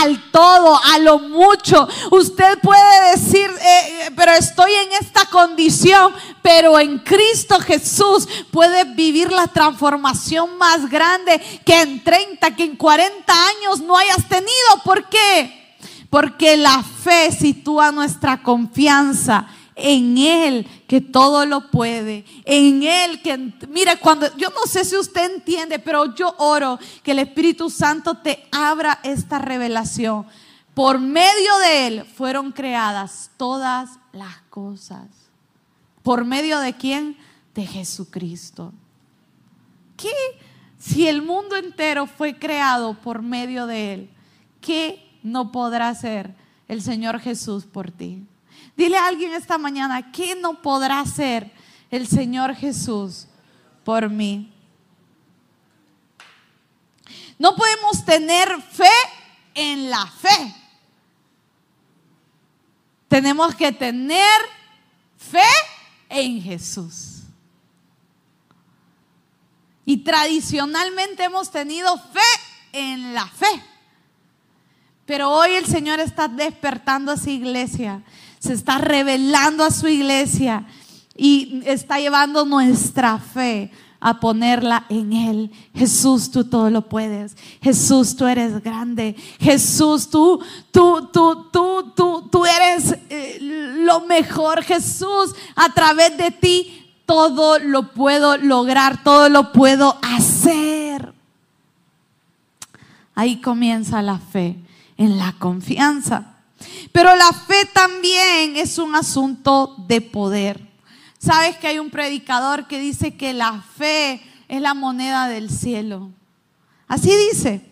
al todo, a lo mucho. Usted puede decir, eh, eh, pero estoy en esta condición, pero en Cristo Jesús puede vivir la transformación más grande que en 30, que en 40 años no hayas tenido. ¿Por qué? Porque la fe sitúa nuestra confianza en Él que todo lo puede, en Él que, mire, cuando, yo no sé si usted entiende, pero yo oro que el Espíritu Santo te abra esta revelación. Por medio de Él fueron creadas todas las cosas. ¿Por medio de quién? De Jesucristo. ¿Qué? Si el mundo entero fue creado por medio de Él, ¿qué no podrá hacer el Señor Jesús por ti? Dile a alguien esta mañana, ¿qué no podrá hacer el Señor Jesús por mí? No podemos tener fe en la fe. Tenemos que tener fe en Jesús. Y tradicionalmente hemos tenido fe en la fe. Pero hoy el Señor está despertando a su iglesia, se está revelando a su iglesia y está llevando nuestra fe a ponerla en Él. Jesús, tú todo lo puedes. Jesús, tú eres grande. Jesús, tú, tú, tú, tú, tú, tú eres eh, lo mejor. Jesús, a través de ti todo lo puedo lograr, todo lo puedo hacer. Ahí comienza la fe en la confianza. Pero la fe también es un asunto de poder. Sabes que hay un predicador que dice que la fe es la moneda del cielo. Así dice.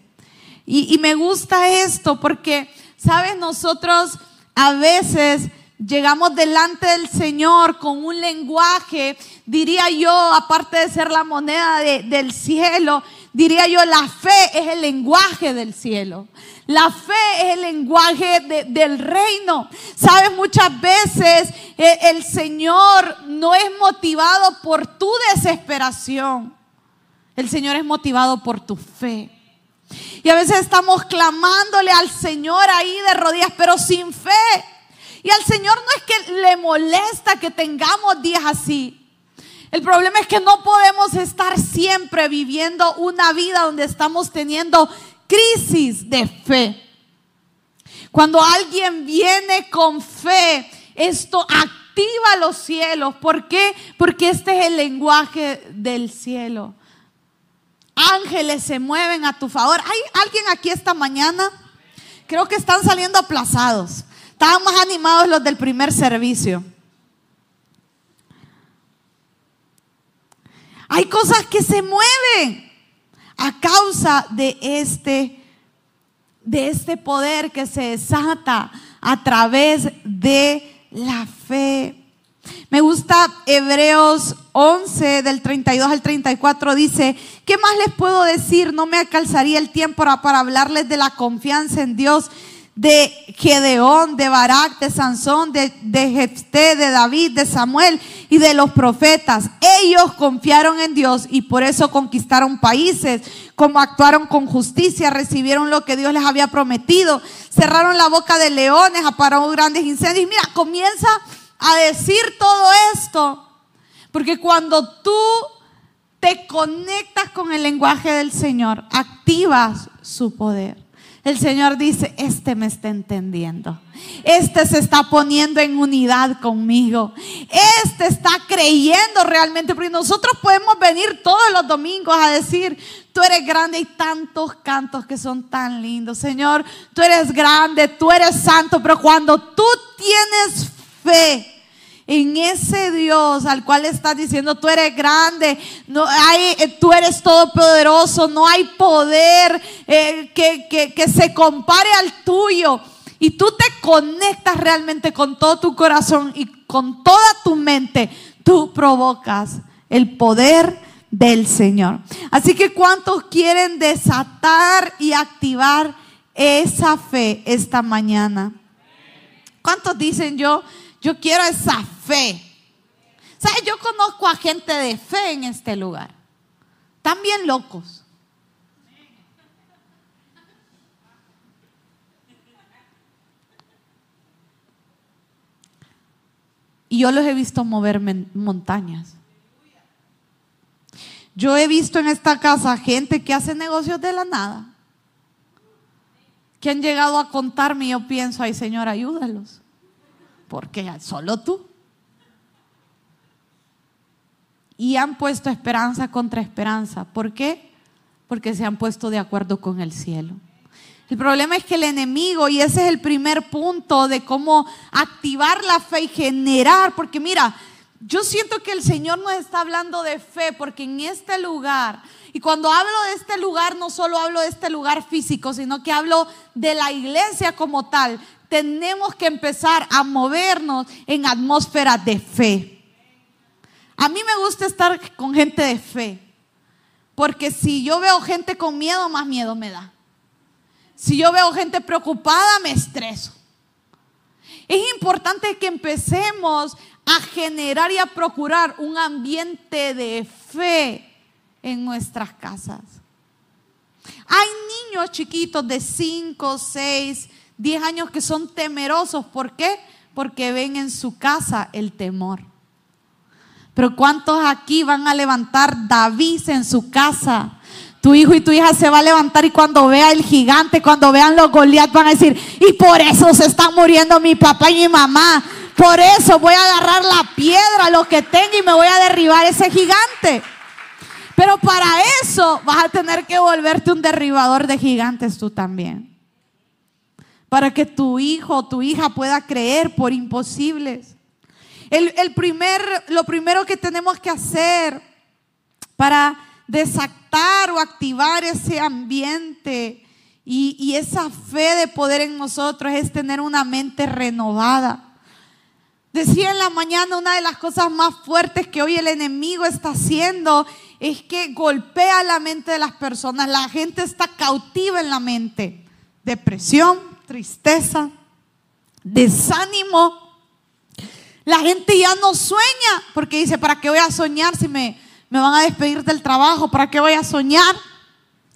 Y, me gusta esto porque, sabes, nosotros a veces llegamos delante del Señor con un lenguaje, diría yo, aparte de ser la moneda del cielo, diría yo, la fe es el lenguaje del cielo. La fe es el lenguaje del reino. Sabes, muchas veces eh, el Señor no es motivado por tu desesperación. El Señor es motivado por tu fe. Y a veces estamos clamándole al Señor ahí de rodillas, pero sin fe. Y al Señor no es que le molesta que tengamos días así. El problema es que no podemos estar siempre viviendo una vida donde estamos teniendo crisis de fe. Cuando alguien viene con fe, esto activa los cielos. ¿Por qué? Porque este es el lenguaje del cielo. Ángeles se mueven a tu favor. ¿Hay alguien aquí esta mañana? Creo que están saliendo aplazados. Estaban más animados los del primer servicio. Hay cosas que se mueven a causa de este, de este poder que se desata a través de la fe. Me gusta Hebreos 11 del 32 al 34 dice, ¿qué más les puedo decir? No me alcanzaría el tiempo para, para hablarles de la confianza en Dios de Gedeón, de Barak, de Sansón, de, de Jefté, de David, de Samuel y de los profetas. Ellos confiaron en Dios y por eso conquistaron países, como actuaron con justicia, recibieron lo que Dios les había prometido, cerraron la boca de leones, apagaron grandes incendios. Mira, comienza a decir todo esto, porque cuando tú te conectas con el lenguaje del Señor, activas su poder. El Señor dice, este me está entendiendo. Este se está poniendo en unidad conmigo. Este está creyendo realmente. Porque nosotros podemos venir todos los domingos a decir, tú eres grande y tantos cantos que son tan lindos. Señor, tú eres grande, tú eres santo. Pero cuando tú tienes fe, en ese Dios al cual estás diciendo, tú eres grande, no hay, eh, tú eres todopoderoso, no hay poder eh, que, que, que se compare al tuyo. Y tú te conectas realmente con todo tu corazón y con toda tu mente, tú provocas el poder del Señor. Así que ¿cuántos quieren desatar y activar esa fe esta mañana? ¿Cuántos dicen yo? Yo quiero esa fe. ¿Sabes? Yo conozco a gente de fe en este lugar. Están bien locos. Y yo los he visto mover montañas. Yo he visto en esta casa gente que hace negocios de la nada. Que han llegado a contarme y yo pienso, ay Señor, ayúdalos porque solo tú. Y han puesto esperanza contra esperanza. ¿Por qué? Porque se han puesto de acuerdo con el cielo. El problema es que el enemigo, y ese es el primer punto de cómo activar la fe y generar, porque mira, yo siento que el Señor nos está hablando de fe, porque en este lugar, y cuando hablo de este lugar, no solo hablo de este lugar físico, sino que hablo de la iglesia como tal, tenemos que empezar a movernos en atmósfera de fe. A mí me gusta estar con gente de fe, porque si yo veo gente con miedo, más miedo me da. Si yo veo gente preocupada, me estreso. Es importante que empecemos a generar y a procurar un ambiente de fe en nuestras casas. Hay niños chiquitos de 5, 6, 10 años que son temerosos. ¿Por qué? Porque ven en su casa el temor. Pero ¿cuántos aquí van a levantar David en su casa? Tu hijo y tu hija se va a levantar y cuando vea el gigante, cuando vean los Goliat van a decir, y por eso se están muriendo mi papá y mi mamá. Por eso voy a agarrar la piedra, lo que tengo y me voy a derribar ese gigante. Pero para eso vas a tener que volverte un derribador de gigantes tú también para que tu hijo o tu hija pueda creer por imposibles. El, primer, lo primero que tenemos que hacer para desatar o activar ese ambiente y, y esa fe de poder en nosotros es tener una mente renovada. Decía en la mañana una de las cosas más fuertes que hoy el enemigo está haciendo es que golpea la mente de las personas. La gente está cautiva en la mente. Depresión, tristeza, desánimo. La gente ya no sueña porque dice, ¿para qué voy a soñar si me, me van a despedir del trabajo? ¿Para qué voy a soñar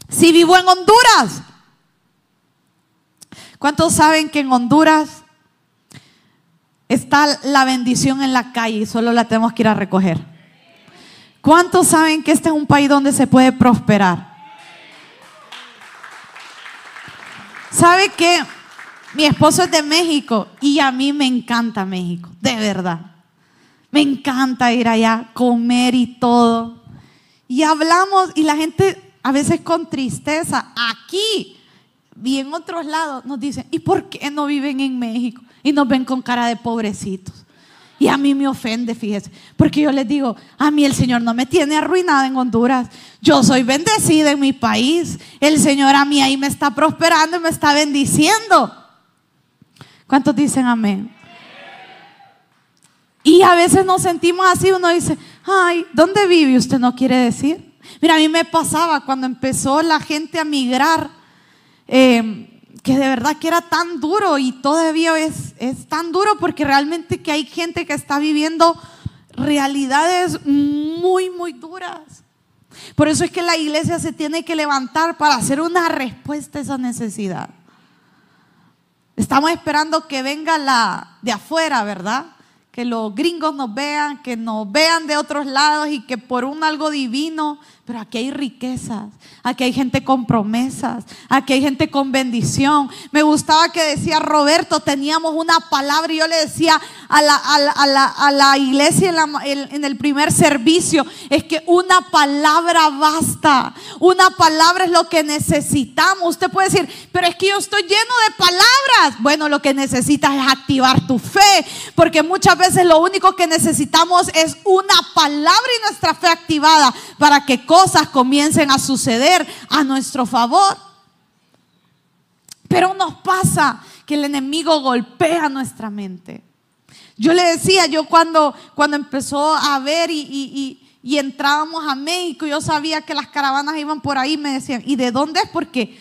si vivo en Honduras? ¿Cuántos saben que en Honduras está la bendición en la calle y solo la tenemos que ir a recoger? ¿Cuántos saben que este es un país donde se puede prosperar? ¿Sabe que mi esposo es de México y a mí me encanta México, de verdad. Me encanta ir allá, comer y todo. Y hablamos y la gente a veces con tristeza, aquí y en otros lados nos dicen, ¿y por qué no viven en México? Y nos ven con cara de pobrecitos. Y a mí me ofende, fíjese, porque yo les digo, a mí el Señor no me tiene arruinada en Honduras. Yo soy bendecida en mi país. El Señor a mí ahí me está prosperando y me está bendiciendo. ¿Cuántos dicen amén? Y a veces nos sentimos así, uno dice, ay, ¿dónde vive? Usted no quiere decir. Mira, a mí me pasaba cuando empezó la gente a migrar. Eh, que de verdad que era tan duro y todavía es, es tan duro porque realmente que hay gente que está viviendo realidades muy, muy duras. Por eso es que la iglesia se tiene que levantar para hacer una respuesta a esa necesidad. Estamos esperando que venga la de afuera, ¿verdad? Que los gringos nos vean, que nos vean de otros lados y que por un algo divino pero aquí hay riquezas, aquí hay gente con promesas, aquí hay gente con bendición. Me gustaba que decía Roberto, teníamos una palabra y yo le decía a la, a la, iglesia en, el primer servicio, es que una palabra basta, una palabra es lo que necesitamos. Usted puede decir, pero es que yo estoy lleno de palabras. Bueno, lo que necesitas es activar tu fe, porque muchas veces lo único que necesitamos es una palabra y nuestra fe activada para que cosas comiencen a suceder a nuestro favor. Pero nos pasa que el enemigo golpea nuestra mente. Yo le decía, yo cuando, cuando empezó a ver y, y, entrábamos a México, yo sabía que las caravanas iban por ahí, me decían, ¿y de dónde es? Porque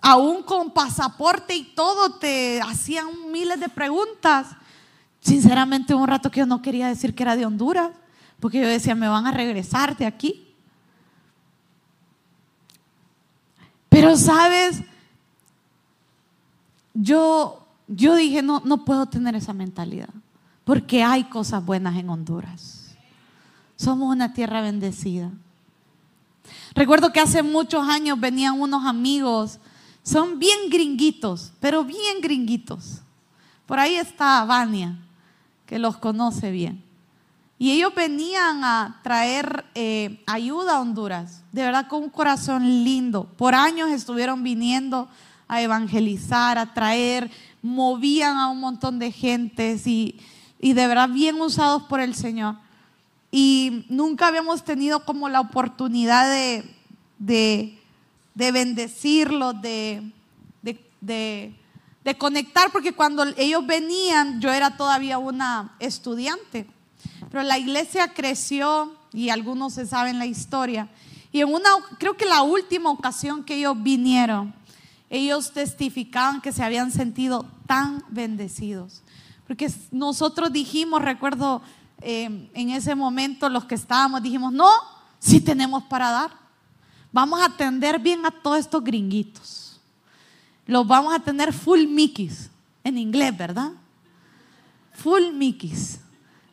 aún con pasaporte y todo te hacían miles de preguntas. Sinceramente, un rato que yo no quería decir que era de Honduras, porque yo decía, me van a regresar de aquí. Pero sabes, yo, yo dije, no, no puedo tener esa mentalidad, porque hay cosas buenas en Honduras. Somos una tierra bendecida. Recuerdo que hace muchos años venían unos amigos, son bien gringuitos, pero bien gringuitos. Por ahí está Vania, que los conoce bien. Y ellos venían a traer eh, ayuda a Honduras, de verdad con un corazón lindo. Por años estuvieron viniendo a evangelizar, a traer, movían a un montón de gentes y, de verdad bien usados por el Señor. Y nunca habíamos tenido como la oportunidad de, de, de bendecirlos, de, de, de conectar, porque cuando ellos venían yo era todavía una estudiante. Pero la iglesia creció y algunos se saben la historia. Y en una, creo que la última ocasión que ellos vinieron, ellos testificaban que se habían sentido tan bendecidos. Porque nosotros dijimos, recuerdo eh, en ese momento los que estábamos, dijimos, no, sí tenemos para dar. Vamos a atender bien a todos estos gringuitos. Los vamos a tener full mickeys, en inglés, ¿verdad? Full mickeys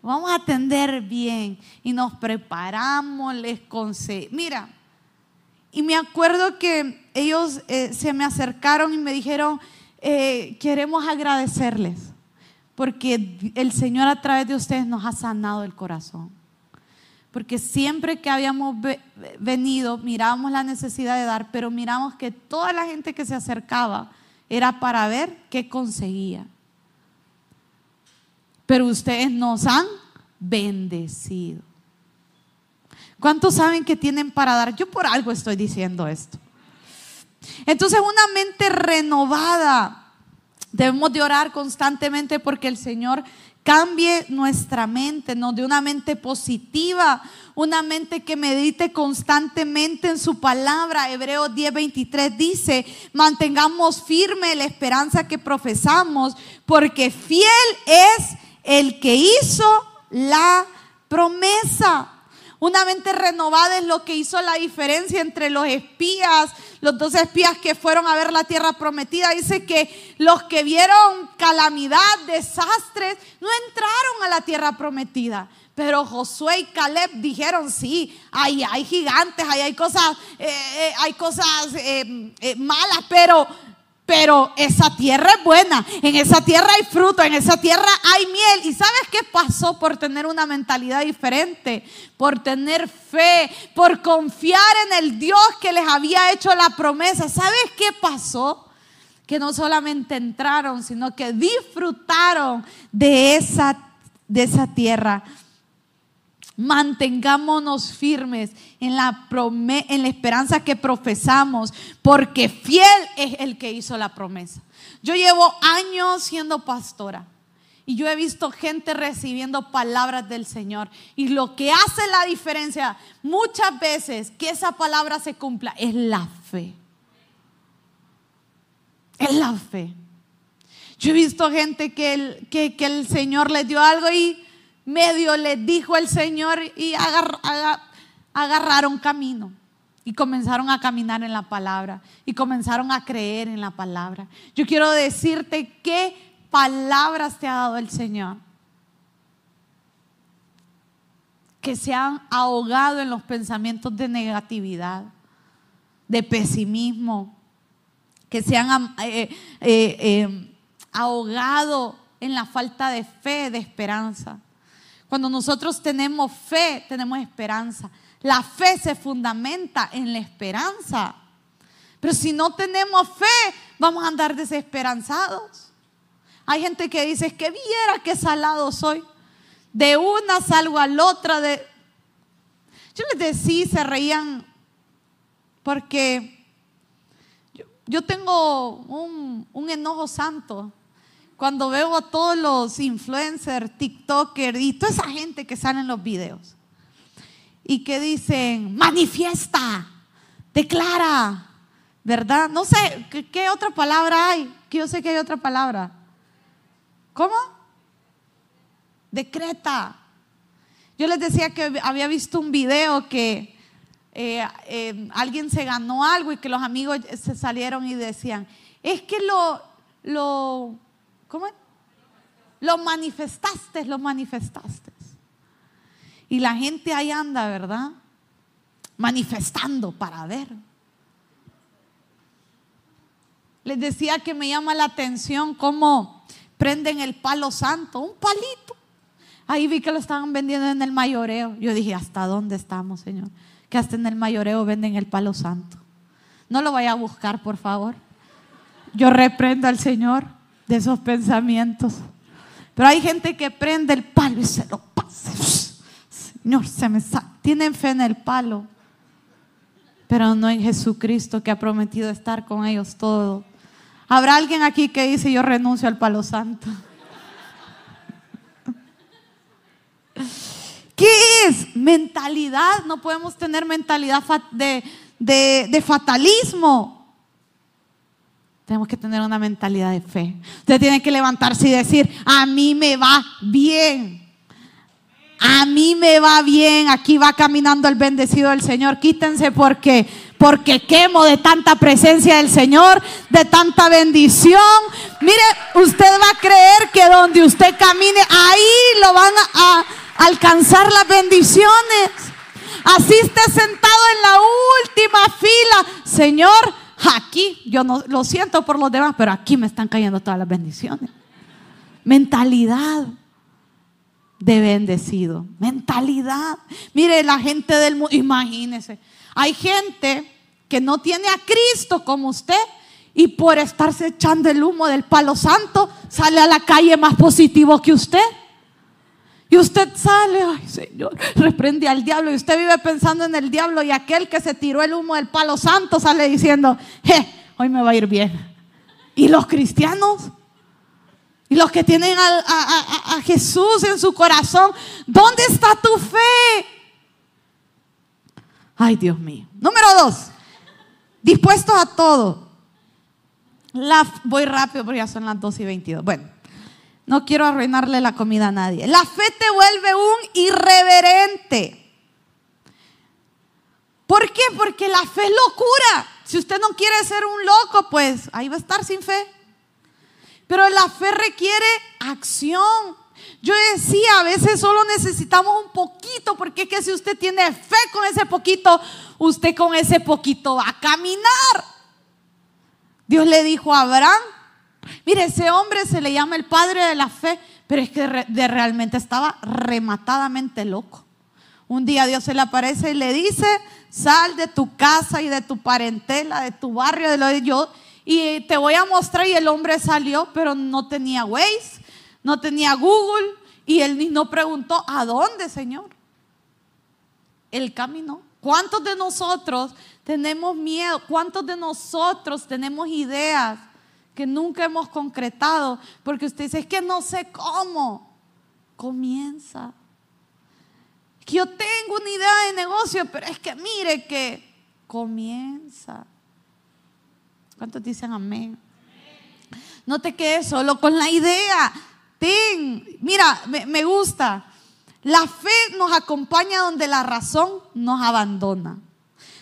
vamos a atender bien y nos preparamos, les conseguimos. Mira, y me acuerdo que ellos eh, se me acercaron y me dijeron, eh, queremos agradecerles porque el Señor a través de ustedes nos ha sanado el corazón. Porque siempre que habíamos venido, mirábamos la necesidad de dar, pero miramos que toda la gente que se acercaba era para ver qué conseguía pero ustedes nos han bendecido. ¿Cuántos saben que tienen para dar? Yo por algo estoy diciendo esto. Entonces una mente renovada. Debemos de orar constantemente porque el Señor cambie nuestra mente, ¿no? De una mente positiva, una mente que medite constantemente en su palabra. Hebreos 10:23 dice, mantengamos firme la esperanza que profesamos, porque fiel es el que hizo la promesa. Una mente renovada es lo que hizo la diferencia entre los espías, los dos espías que fueron a ver la tierra prometida. Dice que los que vieron calamidad, desastres, no entraron a la tierra prometida. Pero Josué y Caleb dijeron, sí, hay, hay gigantes, hay cosas, eh, eh, hay cosas eh, malas, pero pero esa tierra es buena, en esa tierra hay fruto, en esa tierra hay miel. ¿Y sabes qué pasó por tener una mentalidad diferente? Por tener fe, por confiar en el Dios que les había hecho la promesa. ¿Sabes qué pasó? Que no solamente entraron, sino que disfrutaron de esa, de esa tierra Mantengámonos firmes en la, en la esperanza que profesamos, porque fiel es el que hizo la promesa. Yo llevo años siendo pastora y yo he visto gente recibiendo palabras del Señor. Y lo que hace la diferencia muchas veces que esa palabra se cumpla es la fe. Es la fe. Yo he visto gente que el, que, que el Señor le dio algo y medio le dijo el Señor y agarraron camino. Y comenzaron a caminar en la palabra. Y comenzaron a creer en la palabra. Yo quiero decirte qué palabras te ha dado el Señor. Que se han ahogado en los pensamientos de negatividad, de pesimismo. Que se han eh, eh, eh, ahogado en la falta de fe, de esperanza. Cuando nosotros tenemos fe, tenemos esperanza. La fe se fundamenta en la esperanza. Pero si no tenemos fe, vamos a andar desesperanzados. Hay gente que dice, que viera qué salado soy. De una salgo a la otra. De... Yo les decía, se reían, porque yo, tengo un, un enojo santo cuando veo a todos los influencers, TikTokers y toda esa gente que sale en los videos y que dicen, manifiesta, declara, ¿verdad? No sé, ¿qué, otra palabra hay? Que yo sé que hay otra palabra. ¿Cómo? Decreta. Yo les decía que había visto un video que eh, eh, alguien se ganó algo y que los amigos se salieron y decían, es que lo, lo ¿Cómo? Lo manifestaste, lo manifestaste. Y la gente ahí anda, ¿verdad? Manifestando para ver. Les decía que me llama la atención cómo prenden el palo santo, un palito. Ahí vi que lo estaban vendiendo en el mayoreo. Yo dije, ¿hasta dónde estamos, Señor? Que hasta en el mayoreo venden el palo santo. No lo vaya a buscar, por favor. Yo reprendo al Señor de esos pensamientos. Pero hay gente que prende el palo y se lo pasa. Señor, se me Tienen fe en el palo, pero no en Jesucristo que ha prometido estar con ellos todo. ¿Habrá alguien aquí que dice yo renuncio al palo santo? ¿Qué es? Mentalidad. No podemos tener mentalidad de, de fatalismo. Tenemos que tener una mentalidad de fe. Usted tiene que levantarse y decir, a mí me va bien. A mí me va bien. Aquí va caminando el bendecido del Señor. Quítense porque porque quemo de tanta presencia del Señor, de tanta bendición. Mire, usted va a creer que donde usted camine, ahí lo van a, alcanzar las bendiciones. Así esté sentado en la última fila. Señor, Aquí, yo no lo siento por los demás, pero aquí me están cayendo todas las bendiciones. Mentalidad de bendecido. Mentalidad. Mire, la gente del mundo, imagínese. Hay gente que no tiene a Cristo como usted y por estarse echando el humo del palo santo sale a la calle más positivo que usted. Usted sale, ay Señor, reprende al diablo. Y usted vive pensando en el diablo y aquel que se tiró el humo del palo santo sale diciendo, je, hoy me va a ir bien. ¿Y los cristianos? Y los que tienen a, Jesús en su corazón, ¿dónde está tu fe? Ay, Dios mío. Número dos, dispuestos a todo. La, voy rápido porque ya son las 2 y 22. Bueno, no quiero arruinarle la comida a nadie. La fe te vuelve un irreverente. ¿Por qué? Porque la fe es locura. Si usted no quiere ser un loco, pues ahí va a estar sin fe. Pero la fe requiere acción. Yo decía, a veces solo necesitamos un poquito, porque es que si usted tiene fe con ese poquito, usted con ese poquito va a caminar. Dios le dijo a Abraham, mire, ese hombre se le llama el padre de la fe, pero es que de realmente estaba rematadamente loco. Un día Dios se le aparece y le dice, sal de tu casa y de tu parentela, de tu barrio, de lo de yo, y te voy a mostrar. Y el hombre salió, pero no tenía Waze, no tenía Google, y él no preguntó, ¿a dónde, Señor? El camino. ¿Cuántos de nosotros tenemos miedo? ¿Cuántos de nosotros tenemos ideas que nunca hemos concretado? Porque usted dice, es que no sé cómo. Comienza que yo tengo una idea de negocio, pero es que mire que comienza. ¿Cuántos dicen amén? No te quedes solo con la idea. Ten, mira, me, me gusta. La fe nos acompaña donde la razón nos abandona.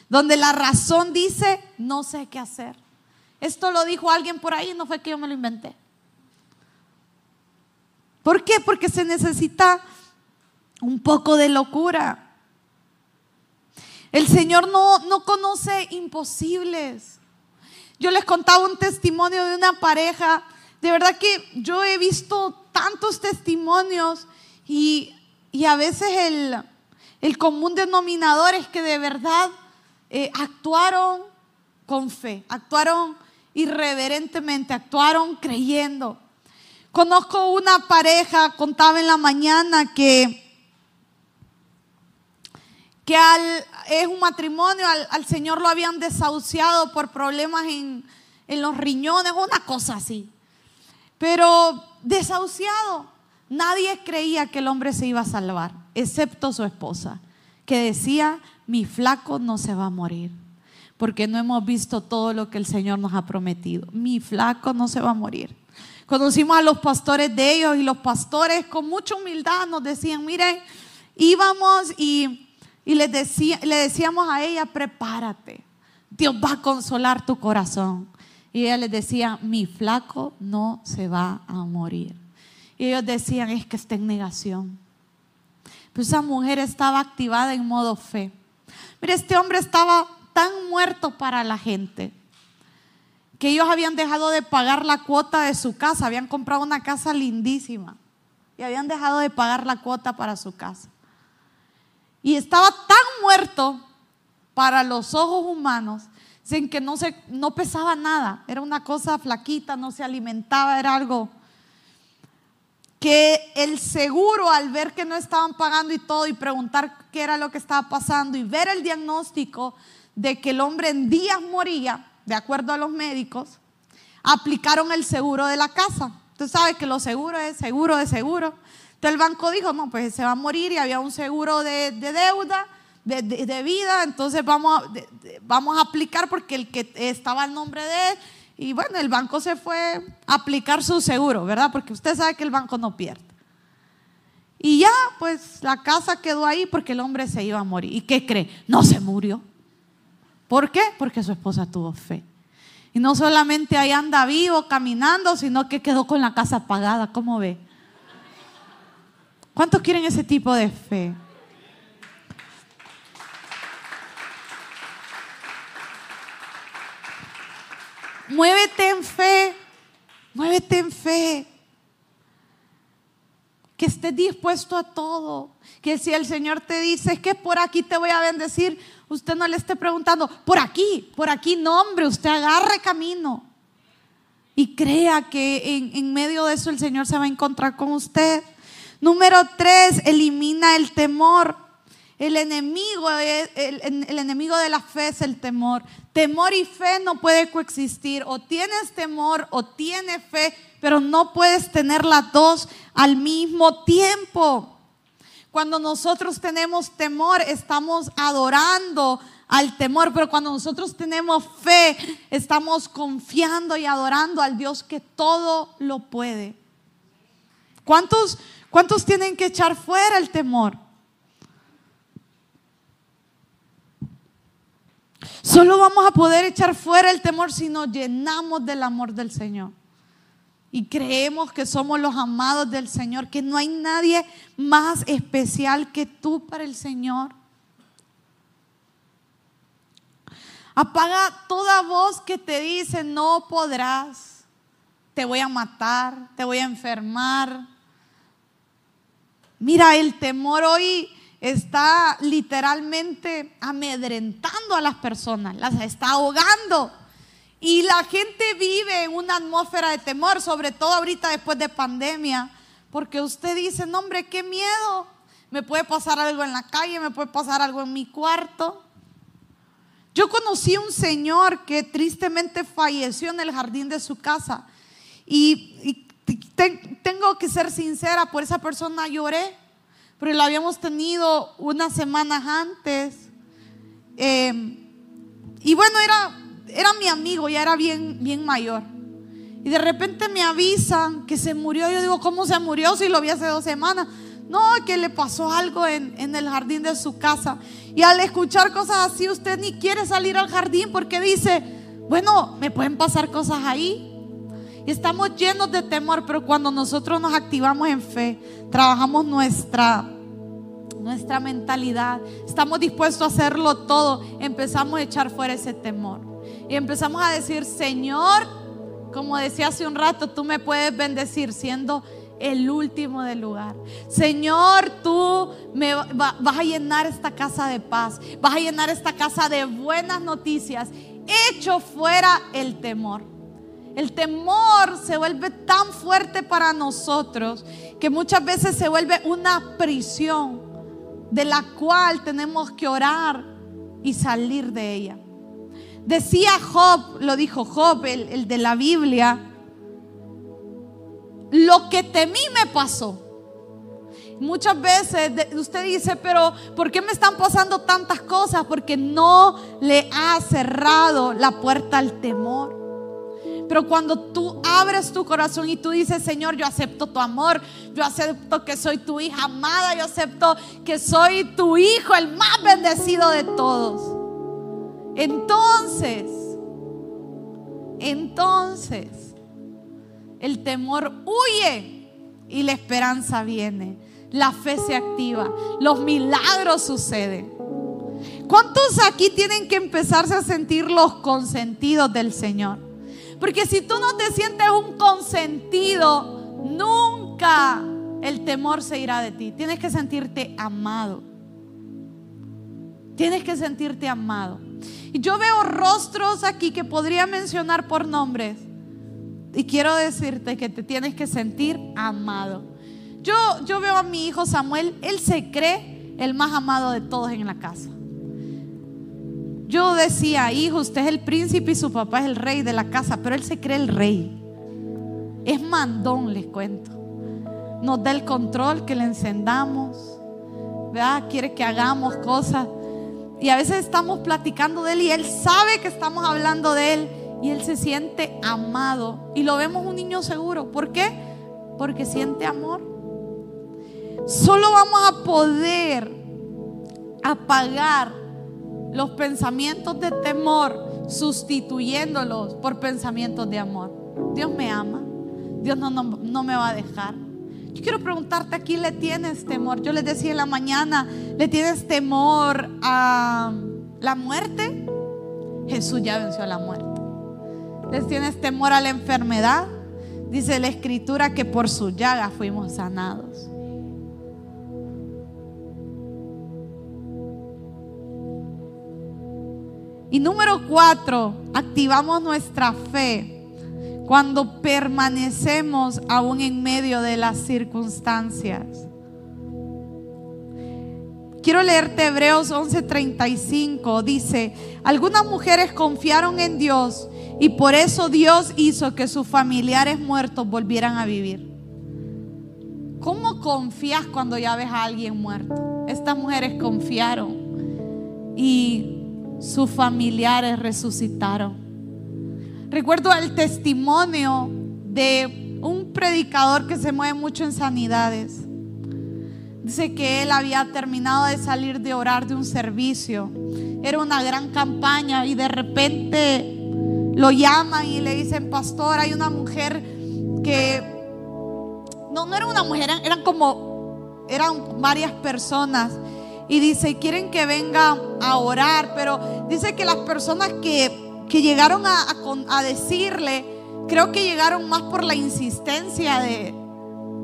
Donde la razón dice, no sé qué hacer. Esto lo dijo alguien por ahí, no fue que yo me lo inventé. ¿Por qué? Porque se necesita un poco de locura. El Señor no, no conoce imposibles. Yo les contaba un testimonio de una pareja. De verdad que yo he visto tantos testimonios y, a veces el, el, común denominador es que de verdad eh, actuaron con fe, actuaron irreverentemente, actuaron creyendo. Conozco una pareja, contaba en la mañana que que al, es un matrimonio, al, Señor lo habían desahuciado por problemas en, en los riñones, una cosa así. Pero desahuciado, nadie creía que el hombre se iba a salvar, excepto su esposa, que decía, mi flaco no se va a morir, porque no hemos visto todo lo que el Señor nos ha prometido. Mi flaco no se va a morir. Conocimos a los pastores de ellos y los pastores con mucha humildad nos decían, miren, íbamos y y le, decía, le decíamos a ella, prepárate, Dios va a consolar tu corazón. Y ella les decía, mi flaco no se va a morir. Y ellos decían, es que está en negación. Pues esa mujer estaba activada en modo fe. Mire, este hombre estaba tan muerto para la gente que ellos habían dejado de pagar la cuota de su casa, habían comprado una casa lindísima y habían dejado de pagar la cuota para su casa. Y estaba tan muerto para los ojos humanos, sin que no, se, no pesaba nada. Era una cosa flaquita, no se alimentaba, era algo que el seguro al ver que no estaban pagando y todo y preguntar qué era lo que estaba pasando y ver el diagnóstico de que el hombre en días moría, de acuerdo a los médicos, aplicaron el seguro de la casa. Usted sabe que lo seguro es seguro de seguro. Entonces el banco dijo, no, pues se va a morir y había un seguro de, deuda, de, vida, entonces vamos a, vamos a aplicar porque el que estaba el nombre de él, y bueno, el banco se fue a aplicar su seguro, ¿verdad? Porque usted sabe que el banco no pierde. Y ya, pues la casa quedó ahí porque el hombre se iba a morir. ¿Y qué cree? No se murió. ¿Por qué? Porque su esposa tuvo fe. Y no solamente ahí anda vivo, caminando, sino que quedó con la casa pagada, ¿cómo ve? ¿Cuántos quieren ese tipo de fe? Muévete en fe, muévete en fe. Que estés dispuesto a todo. Que si el Señor te dice, es que por aquí te voy a bendecir, usted no le esté preguntando, por aquí, por aquí, no hombre, usted agarre camino. Y crea que en, medio de eso el Señor se va a encontrar con usted. Número tres, elimina el temor. El enemigo, el, enemigo de la fe es el temor. Temor y fe no puede coexistir. O tienes temor o tienes fe, pero no puedes tener las dos al mismo tiempo. Cuando nosotros tenemos temor, estamos adorando al temor, pero cuando nosotros tenemos fe, estamos confiando y adorando al Dios que todo lo puede. ¿Cuántos, cuántos tienen que echar fuera el temor? Solo vamos a poder echar fuera el temor si nos llenamos del amor del Señor y creemos que somos los amados del Señor, que no hay nadie más especial que tú para el Señor. Apaga toda voz que te dice, no podrás, te voy a matar, te voy a enfermar. Mira, el temor hoy está literalmente amedrentando a las personas, las está ahogando. Y la gente vive en una atmósfera de temor, sobre todo ahorita después de pandemia, porque usted dice, no hombre, qué miedo, me puede pasar algo en la calle, me puede pasar algo en mi cuarto. Yo conocí a un señor que tristemente falleció en el jardín de su casa y, tengo que ser sincera, por esa persona lloré, pero lo habíamos tenido unas semanas antes. Eh, y bueno, era era mi amigo, ya era bien, bien mayor. Y de repente me avisan que se murió. Yo digo, ¿cómo se murió si lo vi hace dos semanas? No, que le pasó algo en, en, el jardín de su casa. Y al escuchar cosas así, usted ni quiere salir al jardín porque dice, bueno, me pueden pasar cosas ahí. Y estamos llenos de temor, pero cuando nosotros nos activamos en fe, trabajamos nuestra, nuestra mentalidad, estamos dispuestos a hacerlo todo, empezamos a echar fuera ese temor. Y empezamos a decir, Señor, como decía hace un rato, tú me puedes bendecir siendo el último del lugar. Señor, tú me vas a llenar esta casa de paz, vas a llenar esta casa de buenas noticias. Echo fuera el temor. El temor se vuelve tan fuerte para nosotros que muchas veces se vuelve una prisión de la cual tenemos que orar y salir de ella. Decía Job, lo dijo Job, el, de la Biblia, lo que temí me pasó. Muchas veces usted dice, pero ¿por qué me están pasando tantas cosas? Porque no le ha cerrado la puerta al temor. Pero cuando tú abres tu corazón y tú dices, Señor, yo acepto tu amor, yo acepto que soy tu hija amada, yo acepto que soy tu hijo, el más bendecido de todos. Entonces, entonces, el temor huye y la esperanza viene. La fe se activa, los milagros suceden. ¿Cuántos aquí tienen que empezarse a sentir los consentidos del Señor? Porque si tú no te sientes un consentido, nunca el temor se irá de ti. Tienes que sentirte amado. Tienes que sentirte amado. Y yo veo rostros aquí que podría mencionar por nombres. Y quiero decirte que te tienes que sentir amado. Yo, yo veo a mi hijo Samuel, él se cree el más amado de todos en la casa. Yo decía, hijo, usted es el príncipe y su papá es el rey de la casa, pero él se cree el rey. Es mandón, les cuento. Nos da el control, que le encendamos, ¿verdad? Quiere que hagamos cosas. Y a veces estamos platicando de Él y Él sabe que estamos hablando de Él y Él se siente amado. Y lo vemos un niño seguro. ¿Por qué? Porque siente amor. Solo vamos a poder apagar los pensamientos de temor sustituyéndolos por pensamientos de amor. Dios me ama. Dios no, no, no me va a dejar. Yo quiero preguntarte, ¿a quién le tienes temor? Yo les decía en la mañana, ¿le tienes temor a la muerte? Jesús ya venció la muerte. ¿Les tienes temor a la enfermedad? Dice la escritura que por su llaga fuimos sanados. Y número cuatro, activamos nuestra fe cuando permanecemos aún en medio de las circunstancias. Quiero leerte Hebreos 11:35. Dice, algunas mujeres confiaron en Dios y por eso Dios hizo que sus familiares muertos volvieran a vivir. ¿Cómo confías cuando ya ves a alguien muerto? Estas mujeres confiaron y sus familiares resucitaron. Recuerdo el testimonio de un predicador que se mueve mucho en sanidades. Dice que él había terminado de salir de orar de un servicio. Era una gran campaña y de repente lo llaman y le dicen, pastor, hay una mujer que no, no era una mujer, eran, como, eran varias personas. Y dice, quieren que venga a orar, pero dice que las personas que, llegaron a, decirle, creo que llegaron más por la insistencia de,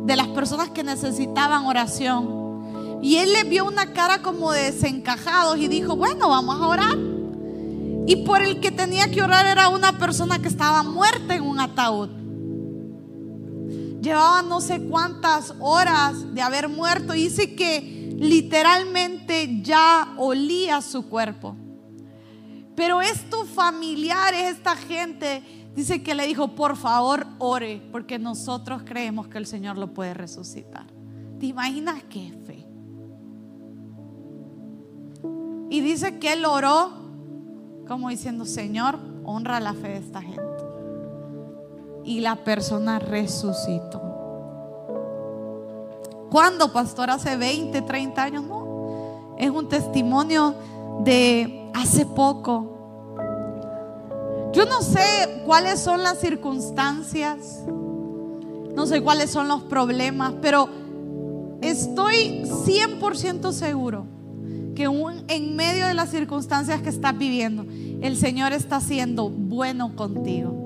las personas que necesitaban oración. Y él le vio una cara como de desencajados y dijo, bueno, vamos a orar. Y por el que tenía que orar era una persona que estaba muerta en un ataúd. Llevaba no sé cuántas horas de haber muerto. Y dice que literalmente ya olía su cuerpo. Pero estos familiares, esta gente, dice que le dijo, por favor, ore, porque nosotros creemos que el Señor lo puede resucitar. ¿Te imaginas qué fe? Y dice que él oró como diciendo, Señor, honra la fe de esta gente y la persona resucitó. ¿Cuándo, pastor? Hace 20, 30 años, no. Es un testimonio de hace poco. Yo no sé cuáles son las circunstancias, no sé cuáles son los problemas, pero estoy 100% seguro que en medio de las circunstancias que estás viviendo, el Señor está siendo bueno contigo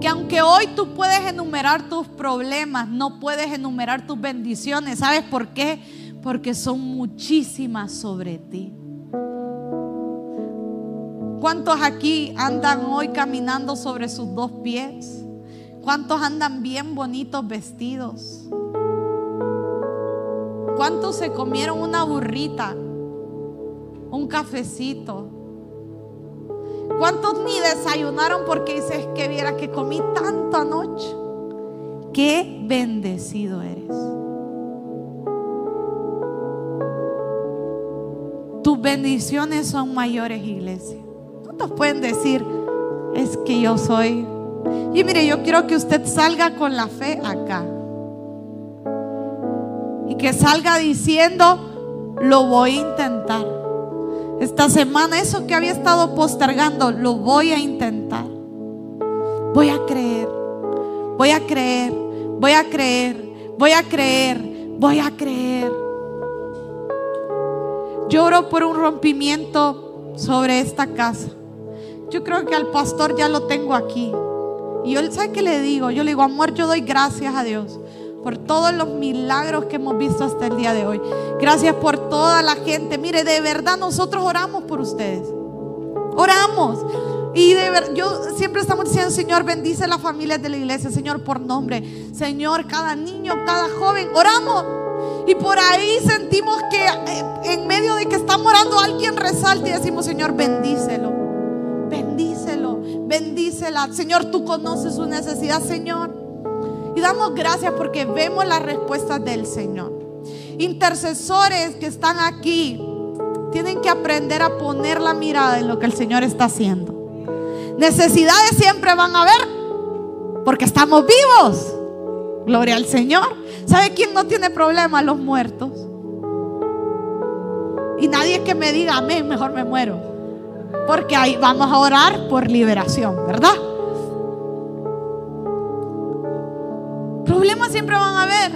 que aunque hoy tú puedes enumerar tus problemas, no puedes enumerar tus bendiciones. ¿Sabes por qué? Porque son muchísimas sobre ti. ¿Cuántos aquí andan hoy caminando sobre sus dos pies? ¿Cuántos andan bien bonitos vestidos? ¿Cuántos se comieron una burrita? Un cafecito ¿Cuántos ni desayunaron porque dices que viera que comí tanto anoche? Qué bendecido eres. Tus bendiciones son mayores, iglesia. ¿Cuántos pueden decir, es que yo soy? Y mire, yo quiero que usted salga con la fe acá. Y que salga diciendo, lo voy a intentar. Esta semana, eso que había estado postergando, lo voy a intentar. Voy a creer, voy a creer, voy a creer, voy a creer, voy a creer. Lloro por un rompimiento sobre esta casa. Yo creo que al pastor ya lo tengo aquí. Y yo, ¿sabe qué le digo? Yo le digo, amor, yo doy gracias a Dios por todos los milagros que hemos visto hasta el día de hoy. Gracias por toda la gente. Mire, de verdad nosotros oramos por ustedes. Oramos. Y de yo siempre estamos diciendo, Señor, bendice las familias de la iglesia, Señor, por nombre. Señor, cada niño, cada joven, oramos. Y por ahí sentimos que eh, en medio de que estamos orando, alguien resalta y decimos, Señor, bendícelo. Bendícela. Señor, tú conoces su necesidad, Señor. Y damos gracias porque vemos la respuesta del Señor. Intercesores que están aquí tienen que aprender a poner la mirada en lo que el Señor está haciendo. Necesidades siempre van a haber porque estamos vivos. Gloria al Señor. ¿Sabe quién no tiene problema? Los muertos. Y nadie que me diga amén, mejor me muero. Porque ahí vamos a orar por liberación, ¿verdad? Problemas siempre van a haber.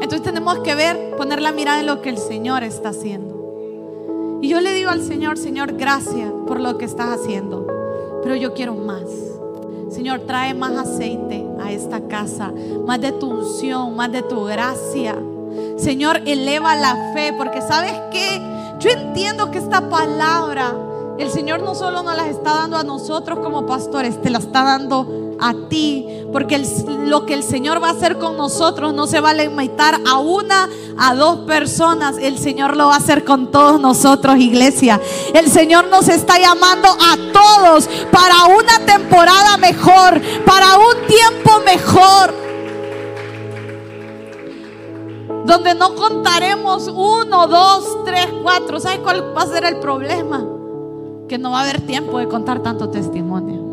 Entonces tenemos que ver, poner la mirada en lo que el Señor está haciendo. Y yo le digo al Señor, Señor, gracias por lo que estás haciendo. Pero yo quiero más. Señor, trae más aceite a esta casa, más de tu unción, más de tu gracia. Señor, eleva la fe, porque sabes que yo entiendo que esta palabra, el Señor no solo nos la está dando a nosotros como pastores, te la está dando a ti, porque lo que el Señor va a hacer con nosotros no se va a limitar a una, a dos personas, el Señor lo va a hacer con todos nosotros, iglesia. El Señor nos está llamando a todos para una temporada mejor, para un tiempo mejor. Donde no contaremos uno, dos, tres, cuatro. ¿Sabes cuál va a ser el problema? Que no va a haber tiempo de contar tanto testimonio.